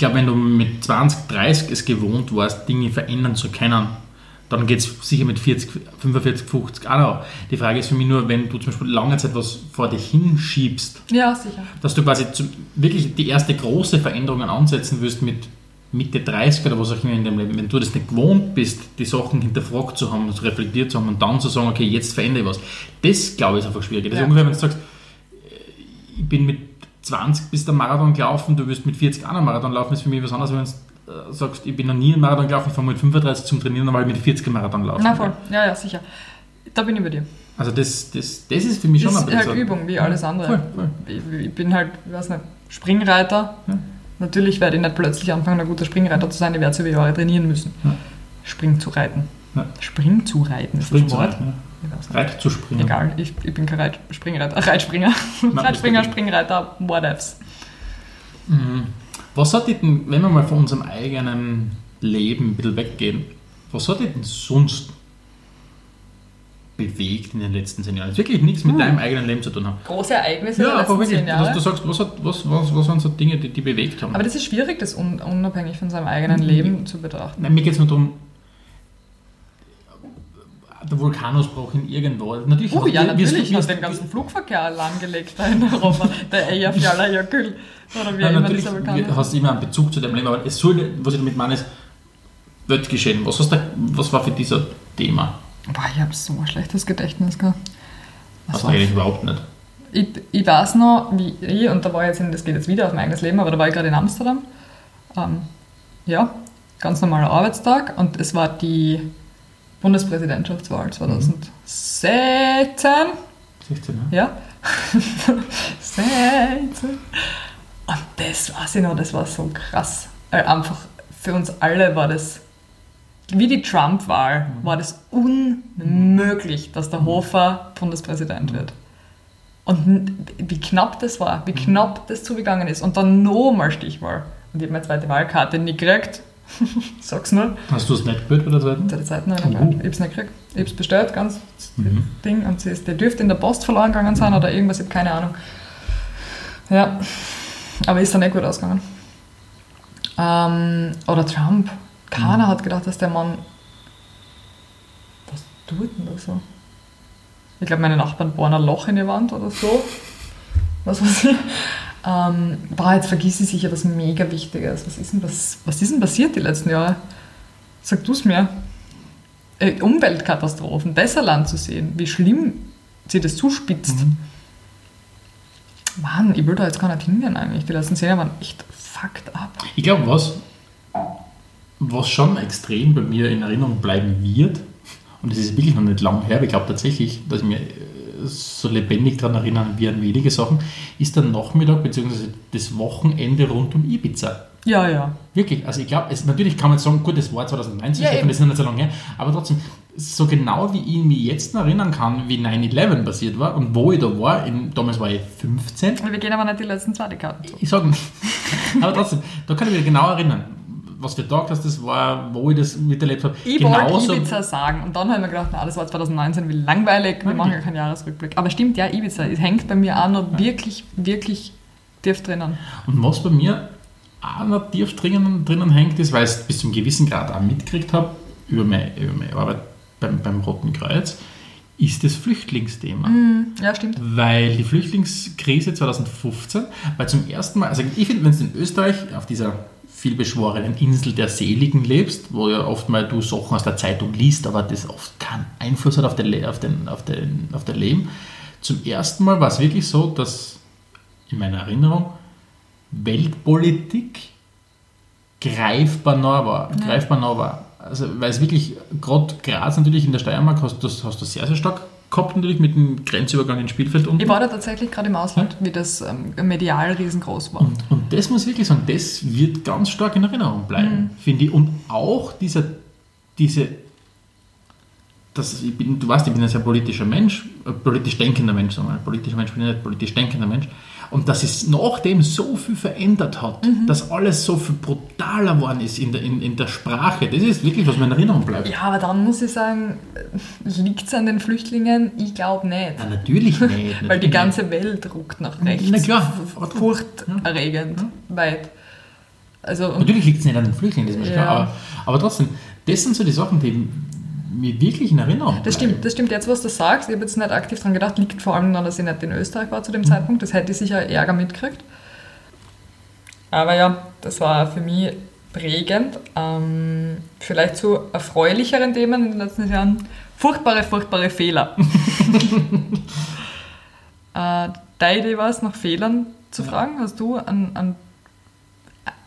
glaube, wenn du mit 20, 30 es gewohnt warst, Dinge verändern zu können, dann geht es sicher mit 40, 45, 50 auch noch. Die Frage ist für mich nur, wenn du zum Beispiel lange Zeit was vor dich hinschiebst, Ja, sicher. dass du quasi zum, wirklich die erste große Veränderungen ansetzen wirst mit Mitte 30 oder was auch immer in deinem Leben. Wenn du das nicht gewohnt bist, die Sachen hinterfragt zu haben, das reflektiert zu haben und dann zu sagen, okay, jetzt verändere ich was, das glaube ich ist einfach schwierig. Das Ja. ist ungefähr, wenn du sagst, äh, ich bin mit 20 bis der Marathon gelaufen, du wirst mit 40 auch einen Marathon laufen, ist für mich was anderes, wenn du äh, sagst, ich bin noch nie einen Marathon gelaufen, ich fange mit 35 zum Trainieren, dann mal mit 40 einen Marathon laufen. Na voll. Ja, ja, sicher. Da bin ich bei dir. Also das, das, das ist für mich schon Das ein ist halt bisschen so- Übung, wie alles andere. Voll, voll. Ich, ich bin halt, ich weiß nicht, Springreiter. Ja. Natürlich werde ich nicht plötzlich anfangen, ein guter Springreiter zu sein. Ich werde es über Jahre trainieren müssen. Ja. Spring zu reiten. Ja. Spring zu reiten ist Spring das zu Wort. reiten, Reit zu springen. Egal, ich, ich bin kein Reit, Springreiter, Reitspringer. Nein, Reitspringer, Springreiter, whatevs. Mhm. Was hat dich denn, wenn wir mal von unserem eigenen Leben ein bisschen weggehen, was hat dich denn sonst bewegt in den letzten zehn Jahren? Das wirklich nichts mit Hm. deinem eigenen Leben zu tun haben. Große Ereignisse Ja, der aber letzten wirklich, zehn dass du sagst, was, hat, was, was, was waren so Dinge, die die bewegt haben? Aber das ist schwierig, das un unabhängig von seinem eigenen Mhm. Leben zu betrachten. Nein, mir geht es nur darum, Vulkanausbruch in irgendwo. Natürlich, Oh hast ja, du- wirst du- natürlich hat wirst- den ganzen Flugverkehr lahmgelegt da in Europa. Der Eyjafjallajökull. Oder wie Nein, immer dieser Vulkan heißt. hast du immer einen Bezug zu deinem Leben, aber es soll, was ich damit meine, ist Weltgeschehen. Was, hast du, was war für dieser Thema? Boah, ich habe so ein schlechtes Gedächtnis gehabt. Was Also war- eigentlich überhaupt nicht. ich, ich weiß noch, wie ich, und da war jetzt, das geht jetzt wieder auf mein eigenes Leben, aber da war ich gerade in Amsterdam. Ähm, ja, ganz normaler Arbeitstag und es war die Bundespräsidentschaftswahl 2016. 16, ne? Ja. 16. Und das weiß ich noch, das war so krass. Weil einfach für uns alle war das, wie die Trump-Wahl, war das unmöglich, dass der Hofer Bundespräsident wird. Und wie knapp das war, wie knapp das zugegangen ist. Und dann nochmal Stichwahl. Und ich habe meine zweite Wahlkarte nicht gekriegt. Sag's nur. Hast du es nicht gehört bei der zweiten? Unter der Zeit Oh. nicht. Ich hab's nicht gekriegt. Ich hab's bestellt, ganz Mhm. Ding. Und sie ist, der dürfte in der Post verloren gegangen sein oder irgendwas, ich habe keine Ahnung. Ja, aber ist dann nicht gut ausgegangen. Ähm, oder Trump. Keiner hat gedacht, dass der Mann. Was tut denn da so? Ich glaube, meine Nachbarn bohren ein Loch in die Wand oder so. Was weiß ich. Ähm, boah, jetzt vergiss ich sicher was mega Wichtiges. Was ist denn, was, was ist denn passiert die letzten Jahre? Sag du es mir. Äh, Umweltkatastrophen, besser Land zu sehen, wie schlimm sie das zuspitzt. Mhm. Mann, ich will da jetzt gar nicht hingehen eigentlich. Die letzten Jahre waren echt fucked up. Ich glaube, was, was schon extrem bei mir in Erinnerung bleiben wird, und das ist wirklich noch nicht lang her, aber ich glaube tatsächlich, dass ich mir so lebendig daran erinnern wie an wenige Sachen, ist der Nachmittag bzw. das Wochenende rund um Ibiza. Ja, ja. Wirklich, also ich glaube, natürlich kann man jetzt sagen, gut, das war 2019, Ja, das ist noch nicht so lange her, aber trotzdem, so genau wie ich mich jetzt erinnern kann, wie 9-11 passiert war und wo ich da war, in, damals war ich 15, Wir gehen aber nicht die letzten zwei Dekaden ich sage nicht, aber trotzdem, da kann ich mich genau erinnern, was für Tag das, das war, wo ich das miterlebt habe. Ich wollte Ibiza sagen und dann habe ich mir gedacht, na, das war 2019, wie langweilig, wir machen ja keinen Jahresrückblick. Aber stimmt, ja, Ibiza, es hängt bei mir auch noch wirklich, wirklich tief drinnen. Und was bei mir auch noch tief drinnen, drinnen hängt, ist, weil ich es bis zum gewissen Grad auch mitgekriegt habe, über meine, über meine Arbeit beim, beim Roten Kreuz, ist das Flüchtlingsthema. Ja, stimmt. Weil die Flüchtlingskrise 2015, weil zum ersten Mal, also ich finde, wenn du in Österreich auf dieser vielbeschworenen Insel der Seligen lebst, wo ja oft mal du Sachen aus der Zeitung liest, aber das oft keinen Einfluss hat auf, den, Le- auf, den, auf, den, auf dein Leben. Zum ersten Mal war es wirklich so, dass in meiner Erinnerung Weltpolitik greifbar nah war. Greifbar nah war. Also, weil es wirklich, gerade Graz natürlich in der Steiermark hast, das hast du sehr, sehr stark gehabt, natürlich mit dem Grenzübergang ins Spielfeld unten. Ich war da tatsächlich gerade im Ausland, wie das ähm, medial riesengroß war. Und, und das muss ich wirklich sagen, das wird ganz stark in Erinnerung bleiben, finde ich. Und auch dieser, diese, das, ich bin, du weißt, ich bin ein sehr politischer Mensch, äh, politisch denkender Mensch, sagen wir. politischer Mensch bin ich nicht, politisch denkender Mensch. Und dass es nachdem so viel verändert hat, dass alles so viel brutaler geworden ist in der, in, in der Sprache, das ist wirklich, was mir in Erinnerung bleibt. Ja, aber dann muss ich sagen, liegt es an den Flüchtlingen? Ich glaube nicht. Ja, natürlich nicht. Weil die natürlich ganze Welt ruckt nach rechts. Na klar. Furchterregend weit. Also, Natürlich liegt es nicht an den Flüchtlingen, das ist mir Ja. klar. Aber, aber trotzdem, das sind so die Sachen, die mir wirklich in Erinnerung das bleiben. stimmt, das stimmt jetzt, was du sagst. Ich habe jetzt nicht aktiv dran gedacht, liegt vor allem daran, dass ich nicht in Österreich war zu dem Zeitpunkt. Das hätte ich sicher Ärger mitgekriegt. Aber ja, das war für mich prägend. Ähm, vielleicht zu erfreulicheren Themen in den letzten Jahren. Furchtbare, furchtbare Fehler. äh, deine Idee war es, nach Fehlern zu fragen. Hast du einen, einen,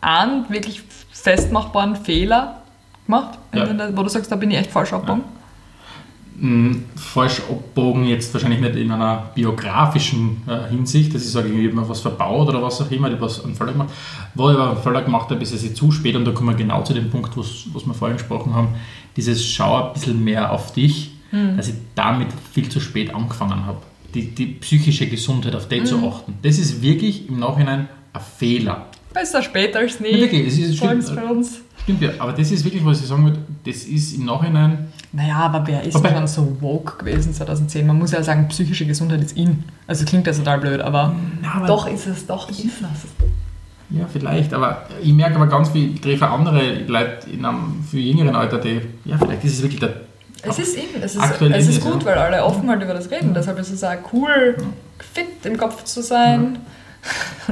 einen wirklich festmachbaren Fehler gemacht, Ja. wo du sagst, da bin ich echt falsch abgebogen? mh, falsch abbogen, jetzt wahrscheinlich nicht in einer biografischen äh, Hinsicht, dass ich sage, ich habe mir was verbaut oder was auch immer, ich habe was einen Fehler gemacht. Wo ich aber einen Fehler gemacht habe, ist es jetzt zu spät und da kommen wir genau zu dem Punkt, was, wir vorhin gesprochen haben, dieses Schau ein bisschen mehr auf dich, dass ich damit viel zu spät angefangen habe. Die, die psychische Gesundheit, auf die zu achten. Das ist wirklich im Nachhinein ein Fehler. Besser später als nie. Ja, wirklich, es ist- stimmt. bei uns. Stimmt ja, aber das ist wirklich, was ich sagen würde, das ist im Nachhinein Naja, aber wer ist denn schon so woke gewesen 2010? Man muss ja sagen, psychische Gesundheit ist in. Also klingt das total blöd, aber, Na, aber- doch ist es, doch ist es. Ja, vielleicht, aber ich merke aber ganz viel, ich treffe andere Leute in einem viel jüngeren Alter, die, ja, vielleicht ist es wirklich der. Es ist in, es ist, es ist ist, gut, ja. weil alle offen halt über das reden. Deshalb ist es auch cool, fit im Kopf zu sein.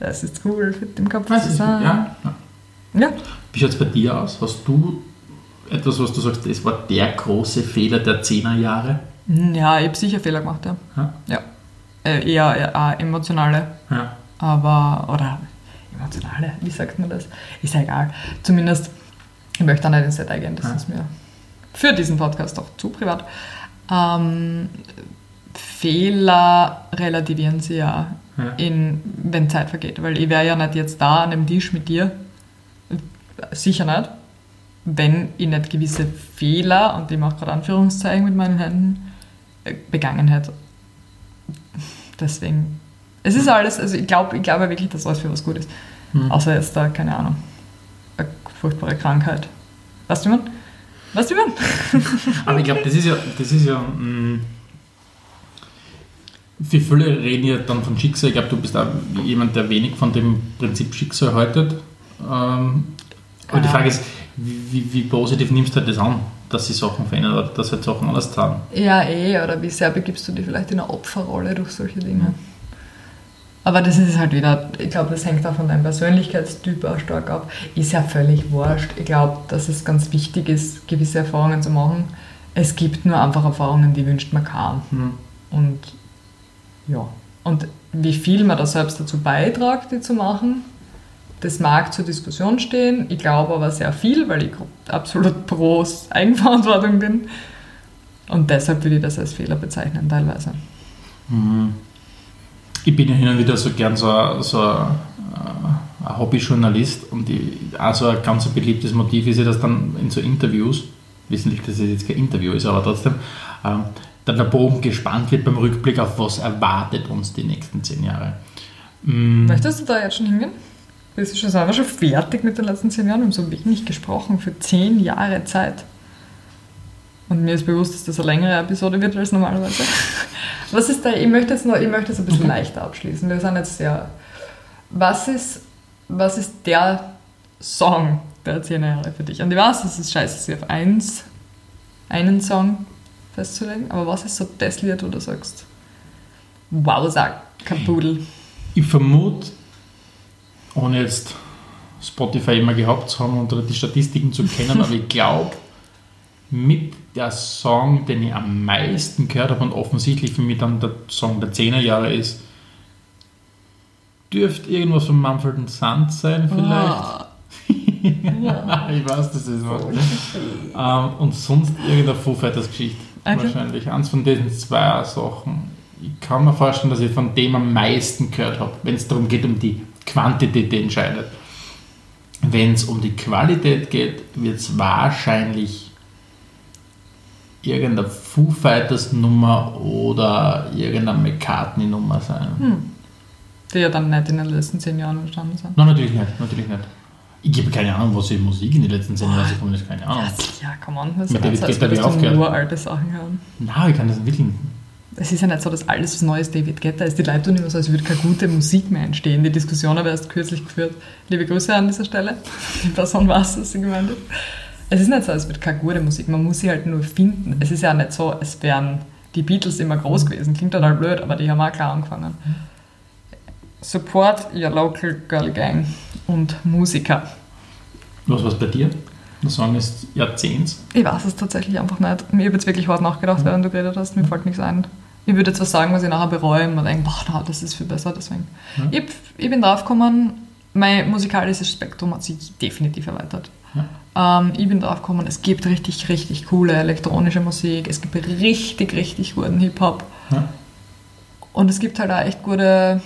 Es ist cool, fit im Kopf Das zu sein. ja, ja. ja. Wie schaut es bei dir aus? Hast du etwas, was du sagst, das war der große Fehler der 10er Jahre? Hm, Ja, ich habe sicher Fehler gemacht, ja. Ja? ja. Äh, eher, eher auch emotionale Ja. aber, oder emotionale, wie sagt man das? Ist ja egal. Zumindest, ich möchte da nicht ins Detail gehen, das Ja. ist mir für diesen Podcast auch zu privat. Ähm, Fehler relativieren sie ja, Ja. in, wenn Zeit vergeht, weil ich wäre ja nicht jetzt da an dem Tisch mit dir, sicher nicht, wenn ich nicht gewisse Fehler, und ich mache gerade Anführungszeichen mit meinen Händen, äh, begangen hätte. Deswegen, es ist alles, also ich glaube ich glaube wirklich, dass alles für was gut ist. Mhm. Außer jetzt da, keine Ahnung, eine furchtbare Krankheit. Weißt du, man? Weißt du, man? Aber ich glaube, das ist ja, das ist ja mh, für viele reden ja dann von Schicksal. Ich glaube, du bist auch jemand, der wenig von dem Prinzip Schicksal haltet. Ähm, aber die Ja. Frage ist, wie, wie positiv nimmst du halt das an, dass sich Sachen verändern oder dass halt Sachen anders tun? Ja, eh, oder wie sehr begibst du dich vielleicht in eine Opferrolle durch solche Dinge? Aber das ist halt wieder, ich glaube, das hängt auch von deinem Persönlichkeitstyp auch stark ab. Ist ja völlig wurscht. Ich glaube, dass es ganz wichtig ist, gewisse Erfahrungen zu machen. Es gibt nur einfach Erfahrungen, die wünscht man kann. Hm. Und ja, und wie viel man da selbst dazu beitragt, die zu machen, das mag zur Diskussion stehen. Ich glaube aber sehr viel, weil ich absolut pro Eigenverantwortung bin. Und deshalb würde ich das als Fehler bezeichnen, teilweise. Mhm. Ich bin ja hin und wieder so gern so, ein- so ein, äh, ein Hobbyjournalist und ich, auch so ein ganz beliebtes Motiv ist ja, dass dann in so Interviews, wissentlich, dass es jetzt kein Interview ist, aber trotzdem, ähm, dann der Bogen gespannt wird beim Rückblick auf was erwartet uns die nächsten zehn Jahre. Mm, Möchtest du da jetzt schon hingehen? Bist du schon, sind wir schon fertig mit den letzten zehn Jahren? Wir haben so wenig gesprochen für zehn Jahre Zeit. Und mir ist bewusst, dass das eine längere Episode wird als normalerweise. Was ist da, ich möchte es noch, ich möchte es ein bisschen leichter abschließen. Wir sind jetzt sehr, was ist, was ist der Song der zehn Jahre für dich? Und ich weiß, es ist scheiße, sich auf eins, einen Song festzulegen, aber was ist so das Lied, wo du sagst, wow, sag, Kapudel. Ich vermute, ohne jetzt Spotify immer gehabt zu haben oder die Statistiken zu kennen, aber ich glaube, mit der Song, den ich am meisten gehört habe und offensichtlich für mich dann der Song der 10er Jahre ist, dürfte irgendwas von Mumford Sons sein vielleicht. Ah. Ja. ich weiß, das ist was. ähm, und sonst irgendeine Foo Fighters Geschichte. Okay. Wahrscheinlich. Eins von diesen zwei Sachen. Ich kann mir vorstellen, dass ich von dem am meisten gehört habe, wenn es darum geht, um die Quantität, die entscheidet. Wenn es um die Qualität geht, wird es wahrscheinlich irgendeine Foo Fighters Nummer oder irgendeine McCartney Nummer sein. Hm. Die ja dann nicht in den letzten zehn Jahren entstanden sind. Nein, natürlich nicht. Natürlich nicht. Ich gebe keine Ahnung, was ich Musik in den letzten zehn Jahren habe, ich keine Ahnung. Ja, come on, das Mit David Guetta habe ich aufgehört. nur alte Sachen hören. Nein, ich kann das wirklich es ist ja nicht so, dass alles was Neues David Guetta ist. Die Leute tun immer so, als würde keine gute Musik mehr entstehen. Die Diskussion habe ich erst kürzlich geführt. Liebe Grüße an dieser Stelle. Die Person weiß, was sie gemeint hat. Es ist nicht so, als würde keine gute Musik. Man muss sie halt nur finden. Es ist ja nicht so, als wären die Beatles immer groß gewesen. Klingt total blöd, aber die haben auch klar angefangen. Support your local girl gang und Musiker. Was war es bei dir? Der Song ist Jahrzehnts. Ich weiß es tatsächlich einfach nicht. Ich habe jetzt wirklich hart nachgedacht, während du geredet hast. Mir fällt nichts ein. Ich würde jetzt was sagen, was ich nachher bereue und mir denke, boah, na, das ist viel besser. Deswegen. Ja. Ich, ich, bin draufgekommen, mein musikalisches Spektrum hat sich definitiv erweitert. Ja. Ähm, ich bin draufgekommen, es gibt richtig, richtig coole elektronische Musik, es gibt richtig, richtig guten Hip-Hop. Ja. Und es gibt halt auch echt gute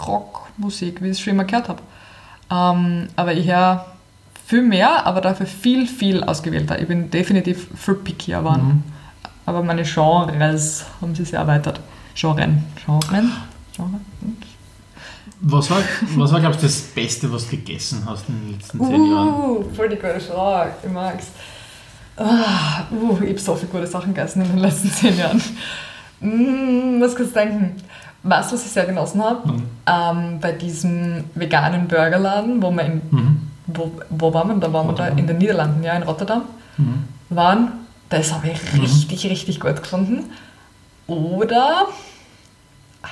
Rockmusik, wie ich es schon immer gehört habe. Ähm, aber ich höre viel mehr, aber dafür viel, viel ausgewählter. Ich bin definitiv viel pickier geworden. Mhm. Aber meine Genres haben sich sehr erweitert. Genren. Genren? Genren? Was war, was war glaubst du, das Beste, was du gegessen hast in den letzten zehn uh, Jahren? Voll die gute Frage. Ich mag's. Ah, uh, ich habe so viele gute Sachen gegessen in den letzten zehn Jahren. Mm, was kannst du denken? Weißt du, was ich sehr genossen habe? Mhm. Ähm, bei diesem veganen Burgerladen, wo wir in mhm wo, wo waren wir? Da waren wir da in den Niederlanden, ja, in Rotterdam, mhm. waren. Das habe ich mhm. richtig, richtig gut gefunden. Oder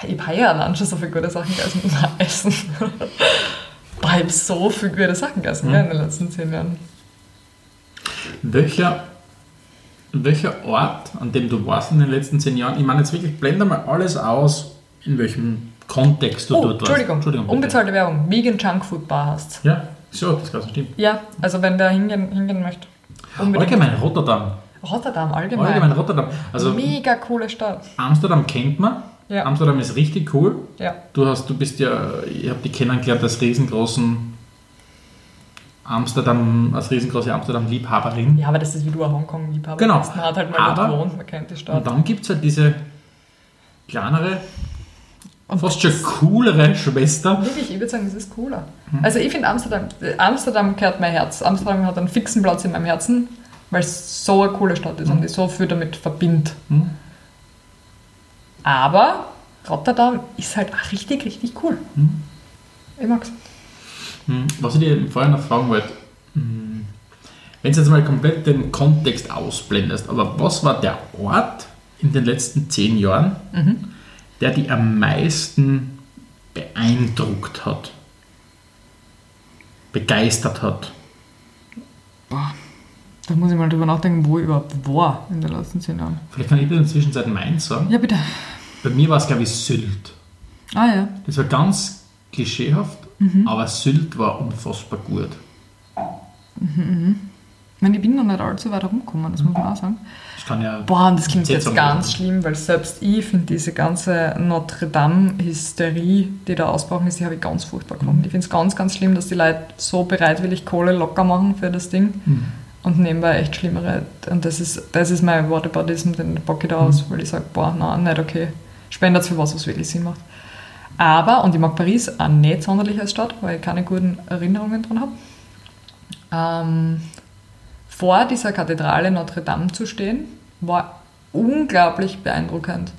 ich habe ja allein schon so viele gute Sachen gegessen. Essen. ich habe so viele gute Sachen gegessen mhm. ja, in den letzten zehn Jahren. Welcher, welcher Ort, an dem du warst in den letzten zehn Jahren, ich meine jetzt wirklich, blende mal alles aus, in welchem Kontext du oh, dort Entschuldigung, warst. Entschuldigung, unbezahlte Werbung, Vegan Junk Food Bar hast. Ja. So, das kann stimmt. Ja, also wenn der hingehen, hingehen möchte. Unbedingt. Allgemein Rotterdam. Rotterdam, allgemein. Allgemein Rotterdam. Also Mega coole Stadt. Amsterdam kennt man. Ja. Amsterdam ist richtig cool. Ja. Du, hast, du bist ja, ich habe die kennengelernt als riesengroßen Amsterdam, als riesengroße Amsterdam-Liebhaberin. Ja, aber das ist wie du ein Hongkong-Liebhaber genau. bist. Man hat halt mal aber, gewohnt, man kennt die Stadt. Und dann gibt es halt diese kleinere Fast schon coolere Schwester. Wirklich, ich würde sagen, das ist cooler. Also ich finde Amsterdam, Amsterdam gehört mein Herz. Amsterdam hat einen fixen Platz in meinem Herzen, weil es so eine coole Stadt ist mhm. und ich so viel damit verbinde. Mhm. Aber Rotterdam ist halt auch richtig, richtig cool. Mhm. Ich mag's. Mhm. Was ich dir vorher noch fragen wollte, mhm. wenn du jetzt mal komplett den Kontext ausblendest, aber was war der Ort in den letzten zehn Jahren, mhm der dich am meisten beeindruckt hat, begeistert hat? Boah, da muss ich mal drüber nachdenken, wo ich überhaupt war in den letzten zehn Jahren. Vielleicht kann ich dir in der Zwischenzeit meins sagen. Ja, bitte. Bei mir war es, glaube ich, Sylt. Ah, ja. Das war ganz klischeehaft, mhm. aber Sylt war unfassbar gut. Mhm, mhm. Ich meine, ich bin noch nicht allzu weit herumgekommen, das muss man auch sagen. Das kann ja Boah, und das klingt jetzt ganz schlimm, weil selbst ich finde diese ganze Notre Dame-Hysterie, die da ausgebrochen ist, die habe ich ganz furchtbar gefunden. Mhm. Ich finde es ganz, ganz schlimm, dass die Leute so bereitwillig Kohle locker machen für das Ding mhm. und nebenbei echt Schlimmere. Und das ist, das ist mein Whataboutism, den packe ich da aus, mhm. weil ich sage, boah, nein, nicht okay. Spendet für was, was wirklich Sinn macht. Aber, und ich mag Paris auch nicht sonderlich als Stadt, weil ich keine guten Erinnerungen dran habe. Ähm, vor dieser Kathedrale Notre Dame zu stehen, war unglaublich beeindruckend.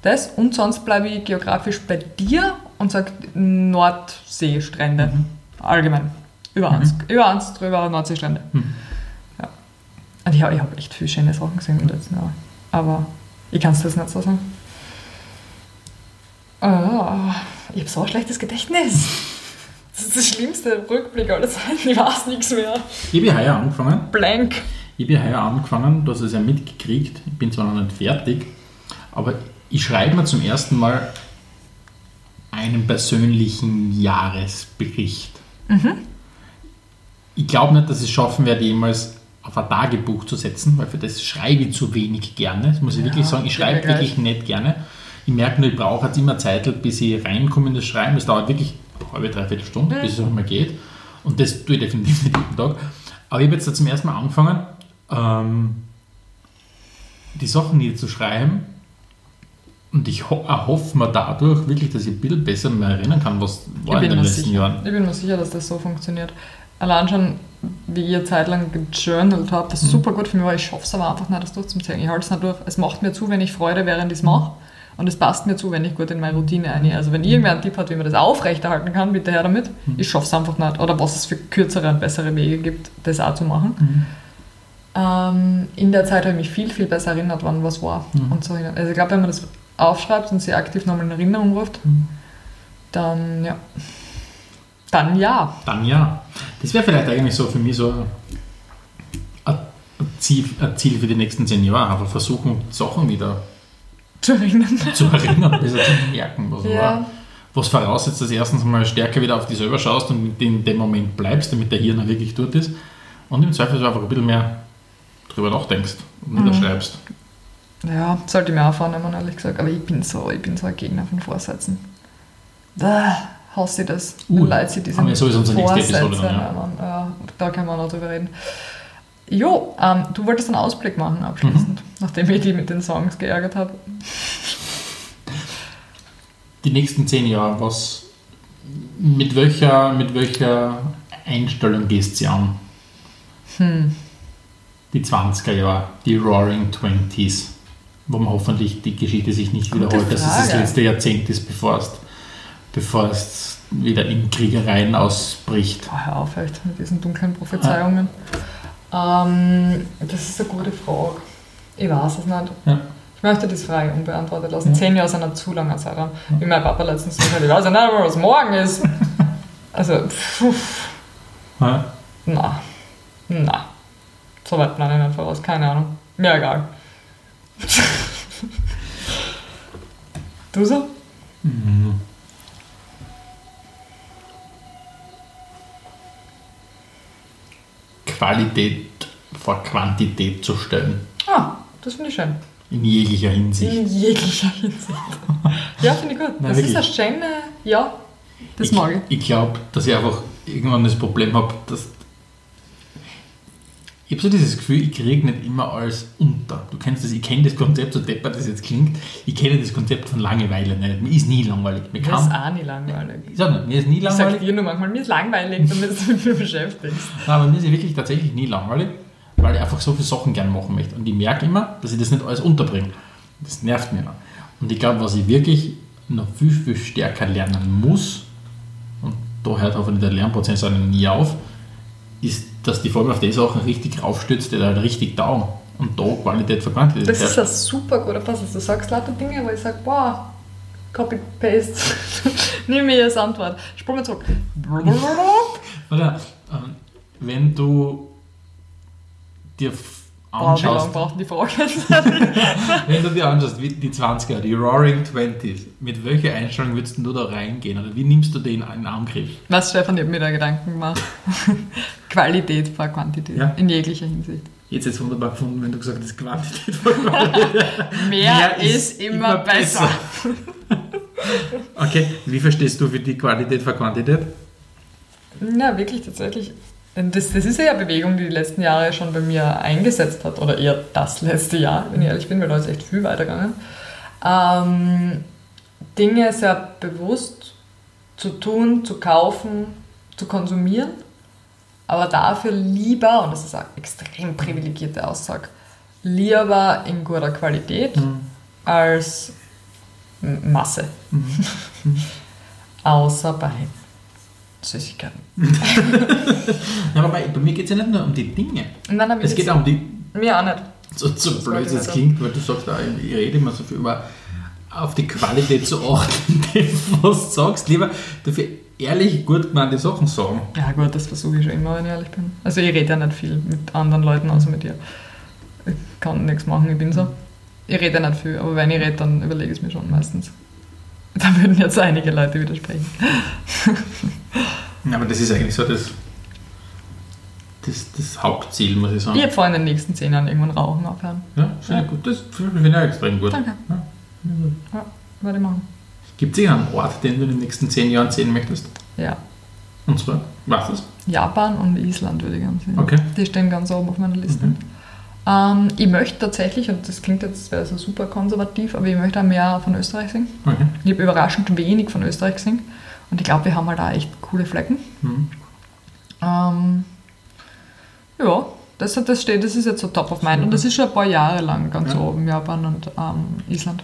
Das und sonst bleibe ich geografisch bei dir und sage Nordseestrände. Mhm. Allgemein. Über eins. Mhm. Über eins drüber Nordseestrände. Mhm. Ja. Und ich habe hab echt viele schöne Sachen gesehen in den letzten Jahren. Aber ich kann es das nicht so sagen. Oh, ich habe so ein schlechtes Gedächtnis. Das ist das schlimmste Rückblick aller Zeiten. Ich weiß nichts mehr. Ich habe heuer angefangen. Blank. Ich habe heuer angefangen, du hast es ja mitgekriegt. Ich bin zwar noch nicht fertig, aber ich schreibe mir zum ersten Mal einen persönlichen Jahresbericht. Mhm. ich glaube nicht, dass ich es schaffen werde, jemals auf ein Tagebuch zu setzen, weil für das schreibe ich zu wenig gerne. Das muss ich Ja, wirklich sagen. Ich schreibe wirklich nicht gerne. Ich merke nur, ich brauche jetzt immer Zeit, bis ich reinkomme in das Schreiben. Das dauert wirklich halbe, dreiviertel Stunde, bis es auch mal geht. Und das tue ich definitiv nicht jeden Tag. Aber ich habe jetzt zum ersten Mal angefangen, ähm, die Sachen niederzuschreiben. Und ich ho erhoffe mir dadurch wirklich, dass ich ein bisschen besser mehr erinnern kann, was war in den letzten sicher. Jahren. Ich bin mir sicher, dass das so funktioniert. Allein schon, wie ich eine Zeit lang gejournalt habe, das ist super gut für mich, weil ich schaffe es aber einfach nicht, das durchzuziehen. Ich halte es nicht durch. Es macht mir zu, wenn ich Freude während ich es mache. Und es passt mir zu, wenn ich gut in meine Routine ein. Also wenn irgendwer einen Tipp hat, wie man das aufrechterhalten kann, bitte her damit. Ich schaffe es einfach nicht. Oder was es für kürzere und bessere Wege gibt, das auch zu machen. Ähm, in der Zeit habe ich mich viel, viel besser erinnert, wann was war. Und so. Also ich glaube, wenn man das aufschreibt und sich aktiv nochmal in Erinnerung ruft, dann ja. Dann ja. Dann ja. Das wäre vielleicht eigentlich so für mich so ein, ein, Ziel, ein Ziel für die nächsten zehn Jahre. Einfach versuchen, Sachen wieder Zu erinnern. zu erinnern, besser zu merken, was Ja. war. Was voraussetzt, dass du erstens mal stärker wieder auf dich selber schaust und in dem Moment bleibst, damit der Hirn wirklich dort ist. Und im Zweifel einfach ein bisschen mehr drüber nachdenkst und Mhm. niederschreibst. Ja, sollte ich mir auch vornehmen, ehrlich gesagt. Aber ich bin so, ich bin so ein Gegner von Vorsätzen. Da hasse ich das. Uh, Leute sich diese haben wir sowieso unsere nächste Episode dann, ja. Ja, da können wir noch drüber reden. Jo, ähm, du wolltest einen Ausblick machen abschließend, Mhm. Nachdem ich die mit den Songs geärgert habe. Die nächsten zehn Jahre, was, mit, welcher, mit welcher Einstellung gehst du an? Hm. die 20er Jahre, die Roaring Twenties, wo man hoffentlich die Geschichte sich nicht wiederholt, dass es das letzte Jahrzehnt ist, bevor es, bevor es wieder in Kriegereien ausbricht. Boah, hör auf echt mit diesen dunklen Prophezeiungen. Ähm, das ist eine gute Frage. Ich weiß es nicht. Ja. Ich möchte das frei unbeantwortet lassen. Ja. Zehn Jahre sind ein zu langer Zeitraum. Wie mein Papa letztens gesagt hat, ich weiß ja nicht mehr, was morgen ist. Also, pff, Ja. na, na. So weit plane ich nicht voraus, keine Ahnung. Mir egal. du so? Mhm. Qualität vor Quantität zu stellen. Das finde ich schön. In jeglicher Hinsicht. In jeglicher Hinsicht. Ja, finde ich gut. Nein, das wirklich. ist eine schöne, ja, das ich, mag ich. Ich glaube, dass ich einfach irgendwann das Problem habe, dass. Ich habe so dieses Gefühl, ich kriege nicht immer alles unter. Du kennst das, ich kenne das Konzept, so deppert das jetzt klingt, ich kenne das Konzept von Langeweile nicht. Mir ist nie langweilig. Mir, Mir ist auch nicht langweilig. ich sag nicht, mir ist nie Ich sag langweilig. dir nur manchmal, mir ist langweilig, damit du mir beschäftigst. Nein, aber mir ist wirklich tatsächlich nie langweilig, weil ich einfach so viele Sachen gerne machen möchte. Und ich merke immer, dass ich das nicht alles unterbringe. Das nervt mir. Und ich glaube, was ich wirklich noch viel, viel stärker lernen muss, und da hört hoffentlich der Lernprozess auch nie auf, ist, dass die Folge auf die Sachen richtig raufstützt, die halt richtig taugen. Und da Qualität für Quantität Das ist ein super guter Pass. Du sagst lauter Dinge, wo ich sage, boah, Copy-Paste. Nimm mir als Antwort. Sprung mal zurück. Oder, ähm, wenn du dir f- Boah, wie anschaust, lange brauchen die jetzt? Wenn du dir anschaust, wie die 20er, die Roaring Twenties, mit welcher Einstellung würdest du da reingehen? Oder wie nimmst du den in Angriff? Was, Stefan, ich habe mir da Gedanken gemacht. Qualität vor Quantität. Ja. In jeglicher Hinsicht. Jetzt jetzt wunderbar gefunden, wenn du gesagt hast, Quantität vor Qualität. Mehr, Mehr ist, immer, besser. Okay, wie verstehst du für die Qualität vor Quantität? Ja, wirklich, tatsächlich. Das, das ist ja eine Bewegung, die die letzten Jahre schon bei mir eingesetzt hat. Oder eher das letzte Jahr, wenn ich ehrlich bin, weil da ist echt viel weitergegangen. Ähm, Dinge sehr bewusst zu tun, zu kaufen, zu konsumieren. Aber dafür lieber, und das ist eine extrem privilegierte Aussage, lieber in guter Qualität als M- Masse. Außer bei Süßigkeiten. Ja, aber bei, bei mir geht es ja nicht nur um die Dinge. Habe ich Es geht auch um die, Mir auch nicht. so, so Das blöd es klingt, weil du sagst, ich rede immer so viel über auf die Qualität zu achten, was du sagst. Lieber dafür ehrlich gut gemeinte Sachen sagen. Ja gut, das versuche ich schon immer, wenn ich ehrlich bin. Also ich rede ja nicht viel mit anderen Leuten, außer mit dir. Ich kann nichts machen, ich bin so. Ich rede ja nicht viel, aber wenn ich rede, dann überlege ich es mir schon meistens. Da würden jetzt einige Leute widersprechen. Ja, aber das ist eigentlich so das, das, das Hauptziel, muss ich sagen. Ich habe vor, in den nächsten zehn Jahren irgendwann Rauchen aufhören. Ja, finde ich gut. Das finde ich auch extrem gut. Danke. Ja. Ja, werde ich machen. Gibt es irgendeinen Ort, den du in den nächsten zehn Jahren sehen möchtest? Ja. Und zwar, was ist? Japan und Island würde ich gerne sehen. Okay. Die stehen ganz oben auf meiner Liste. Mhm. Ähm, ich möchte tatsächlich, und das klingt jetzt wäre so super konservativ, aber ich möchte auch mehr von Österreich singen. Okay. Ich habe überraschend wenig von Österreich gesehen. Und ich glaube, wir haben halt da echt coole Flecken. Mhm. Ähm, ja, das, hat- das steht, das ist jetzt so top of mind. Und das ist schon ein paar Jahre lang ganz Ja. oben, Japan und ähm, Island.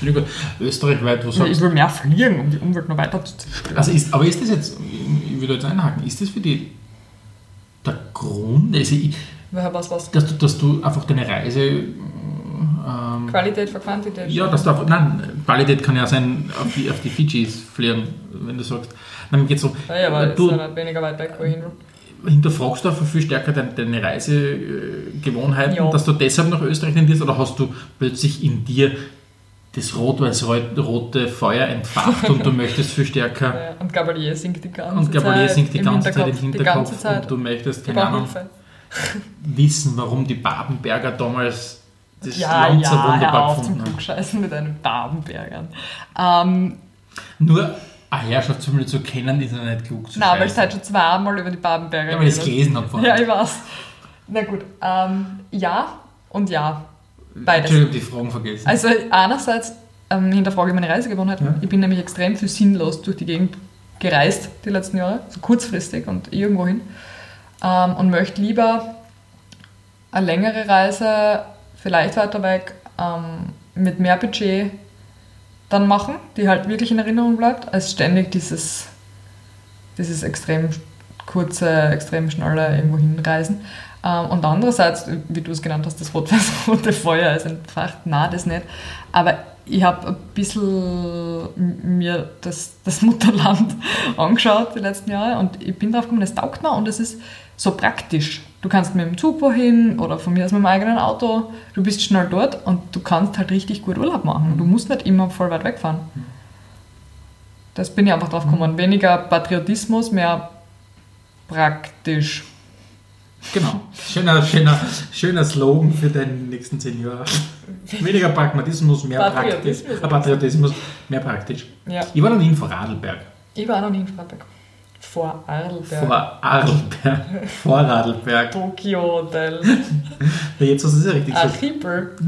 Ich gut. Österreichweit, wo Ich will mehr fliegen, um die Umwelt noch weiter zu zerstören. Also ist, aber ist das jetzt, ich will da jetzt einhaken, ist das für die der Grund, also ich, Woher was, was? dass, du, dass du einfach deine Reise, ähm, Qualität vor Quantität. ja, dass du einfach, nein, Qualität kann ja sein, auf die, auf die Fidschis fliegen, wenn du sagst, nein, geht's so, Ja, ja, aber es du ist ja nicht weniger weit weg, wo ich hin will. hinterfragst du einfach viel stärker deine, deine Reisegewohnheiten, Ja. dass du deshalb nach Österreich tendierst oder hast du plötzlich in dir das rot-weiß-rote Feuer entfacht und du möchtest viel stärker Ja, und Gabalier singt die ganze und Gabalier Zeit. singt die im ganze Zeit im Hinterkopf Zeit. und du möchtest, keine Ahnung, Hilfe. Wissen, warum die Babenberger damals das Ja, Land so ja, hör wunderbar auf zum gefunden haben. Klugscheißen mit einem Babenbergern. Ähm, Nur eine Herrschaftsfamilie zu kennen, ist ja nicht klug zu nein, weil ich halt schon zweimal über die Babenberger Ja, weil ich es geredet. gelesen habe vorhin. Ja, ich weiß. Na gut, ähm, ja und ja. Beides. Entschuldigung, die Fragen vergessen. Also einerseits ähm, hinterfrage ich meine Reisegewohnheiten. Ja. Ich bin nämlich extrem viel sinnlos durch die Gegend gereist die letzten Jahre, so kurzfristig und irgendwo hin. Ähm, und möchte lieber eine längere Reise, vielleicht weiter weg, ähm, mit mehr Budget dann machen, die halt wirklich in Erinnerung bleibt, als ständig dieses, dieses extrem kurze, extrem schnelle irgendwo hinreisen. Ähm, und andererseits, wie du es genannt hast, das rot-weiß-rote Feuer ist entfacht. Nein, das nicht. Aber ich habe ein bisschen mir das, das Mutterland angeschaut die letzten Jahre und ich bin drauf gekommen, es taugt mir und es ist so praktisch. Du kannst mit dem Zug wohin oder von mir aus mit dem eigenen Auto. Du bist schnell dort und du kannst halt richtig gut Urlaub machen. Du musst nicht immer voll weit wegfahren. Das bin ich einfach drauf gekommen. Weniger Patriotismus, mehr praktisch. Genau. Schöner, schöner, schöner Slogan für deine nächsten zehn Jahre. Weniger Pragmatismus, mehr praktisch. Patriotismus. Äh, Patriotismus, mehr praktisch. Ja. Ich war noch nie in Vorarlberg. Ich war noch nie in Freiburg. Vor Arlberg. Vorarlberg. Vorarlberg. Tokio Hotel. Ja, Jetzt hast du es ja richtig gesagt. Archipel.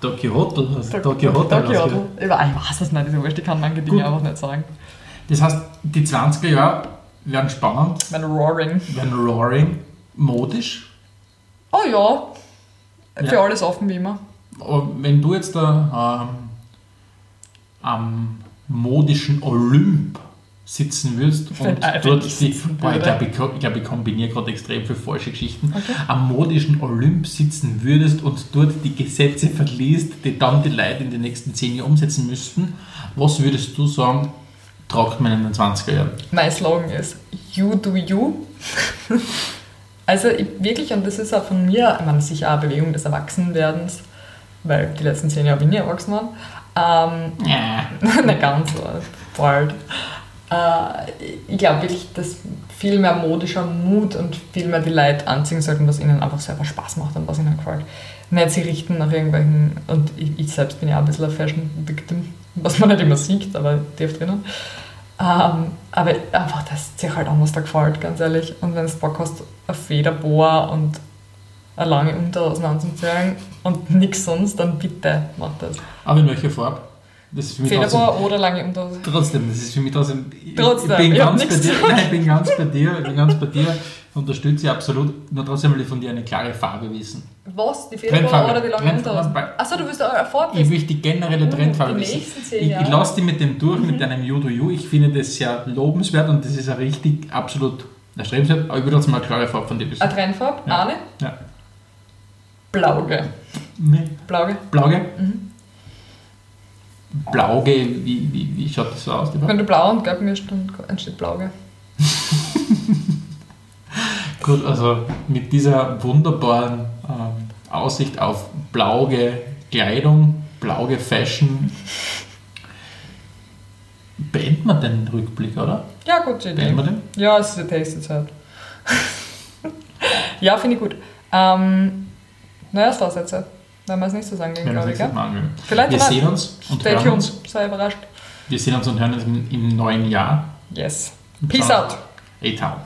Tokyo Hotel. Also Tokyo Hotel. Tokio du Hotel. Ich weiß es nicht, ist wurscht, ich kann manche Dinge Gut. einfach nicht sagen. Das heißt, die 20er Jahre werden spannend, Mein Roaring. werden roaring, modisch. Oh ja. Für Ja. alles offen wie immer. Wenn du jetzt da ähm, am modischen Olymp sitzen würdest Wenn und dort die, boah, ich glaube, ich, glaub, ich kombiniere gerade extrem viele falsche Geschichten, Okay. am modischen Olymp sitzen würdest und dort die Gesetze verliest, die dann die Leute in den nächsten zehn Jahren umsetzen müssten, was würdest du sagen, tragt man in den 20er Jahren? Mein Slogan ist You do you. also ich, wirklich, und das ist auch von mir, ich meine, sicher auch eine Bewegung des Erwachsenwerdens, weil die letzten zehn Jahre bin ich erwachsen worden. Ähm, Ja. nicht ganz so, bald. Äh, ich glaube wirklich, dass viel mehr modischer Mut und viel mehr die Leute anziehen sollten, was ihnen einfach selber Spaß macht und was ihnen gefällt. Nicht sie richten nach irgendwelchen, und ich, ich selbst bin ja ein bisschen ein Fashion-Victim, was man nicht immer sieht, aber tief drinnen. Ähm, aber einfach, dass dir halt anders da gefällt, ganz ehrlich. Und wenn du Bock hast, ein Federboa und eine lange Unterhose anzuziehen und nichts sonst, dann bitte mach das. Aber in welcher Farbe? Das ist für mich trotzdem, Federboa oder lange Unterhose. trotzdem, das ist für mich trotzdem. Ich, Trotzdem, ich bin ich ganz bei dir. Nein, ich bin ganz bei dir. Ich bin ganz bei dir. Unterstütze ich absolut. Nur trotzdem will ich von dir eine klare Farbe wissen. Was? Die Federboa Trendfarbe. oder die lange Unterhose? Achso, du willst eine Farbe Ich möchte die generelle Uh, Trendfarbe die wissen. nächsten zehn Ich, ich lasse die mit dem durch, mit deinem You do You. Ich finde das sehr lobenswert und das ist ein richtig absolut erstrebenswert. Aber ich würde trotzdem mal eine klare Farbe von dir wissen. Eine Trennfarbe? Ja. Eine? Ja. Blauge. Nee. Blauge. Blauge? Mhm. Blauge, wie, wie, wie schaut das so aus? Wenn du blau und gelb mischt, dann entsteht Blauge. Gut, also mit dieser wunderbaren ähm, Aussicht auf blauge Kleidung, blauge Fashion, beenden wir den Rückblick, oder? Ja, gute Idee. Beenden wir den? Ja, es ist eine Tasty-Zeit. ja, finde ich gut. Ähm, naja, das war's jetzt. Wenn wir es nicht so sagen, wir glaube ich. Gell? Vielleicht Wir sehen uns und Stay hören tuned. uns. Sei überrascht. Wir sehen uns und hören uns im, im neuen Jahr. Yes. Peace Ciao. out. Etal.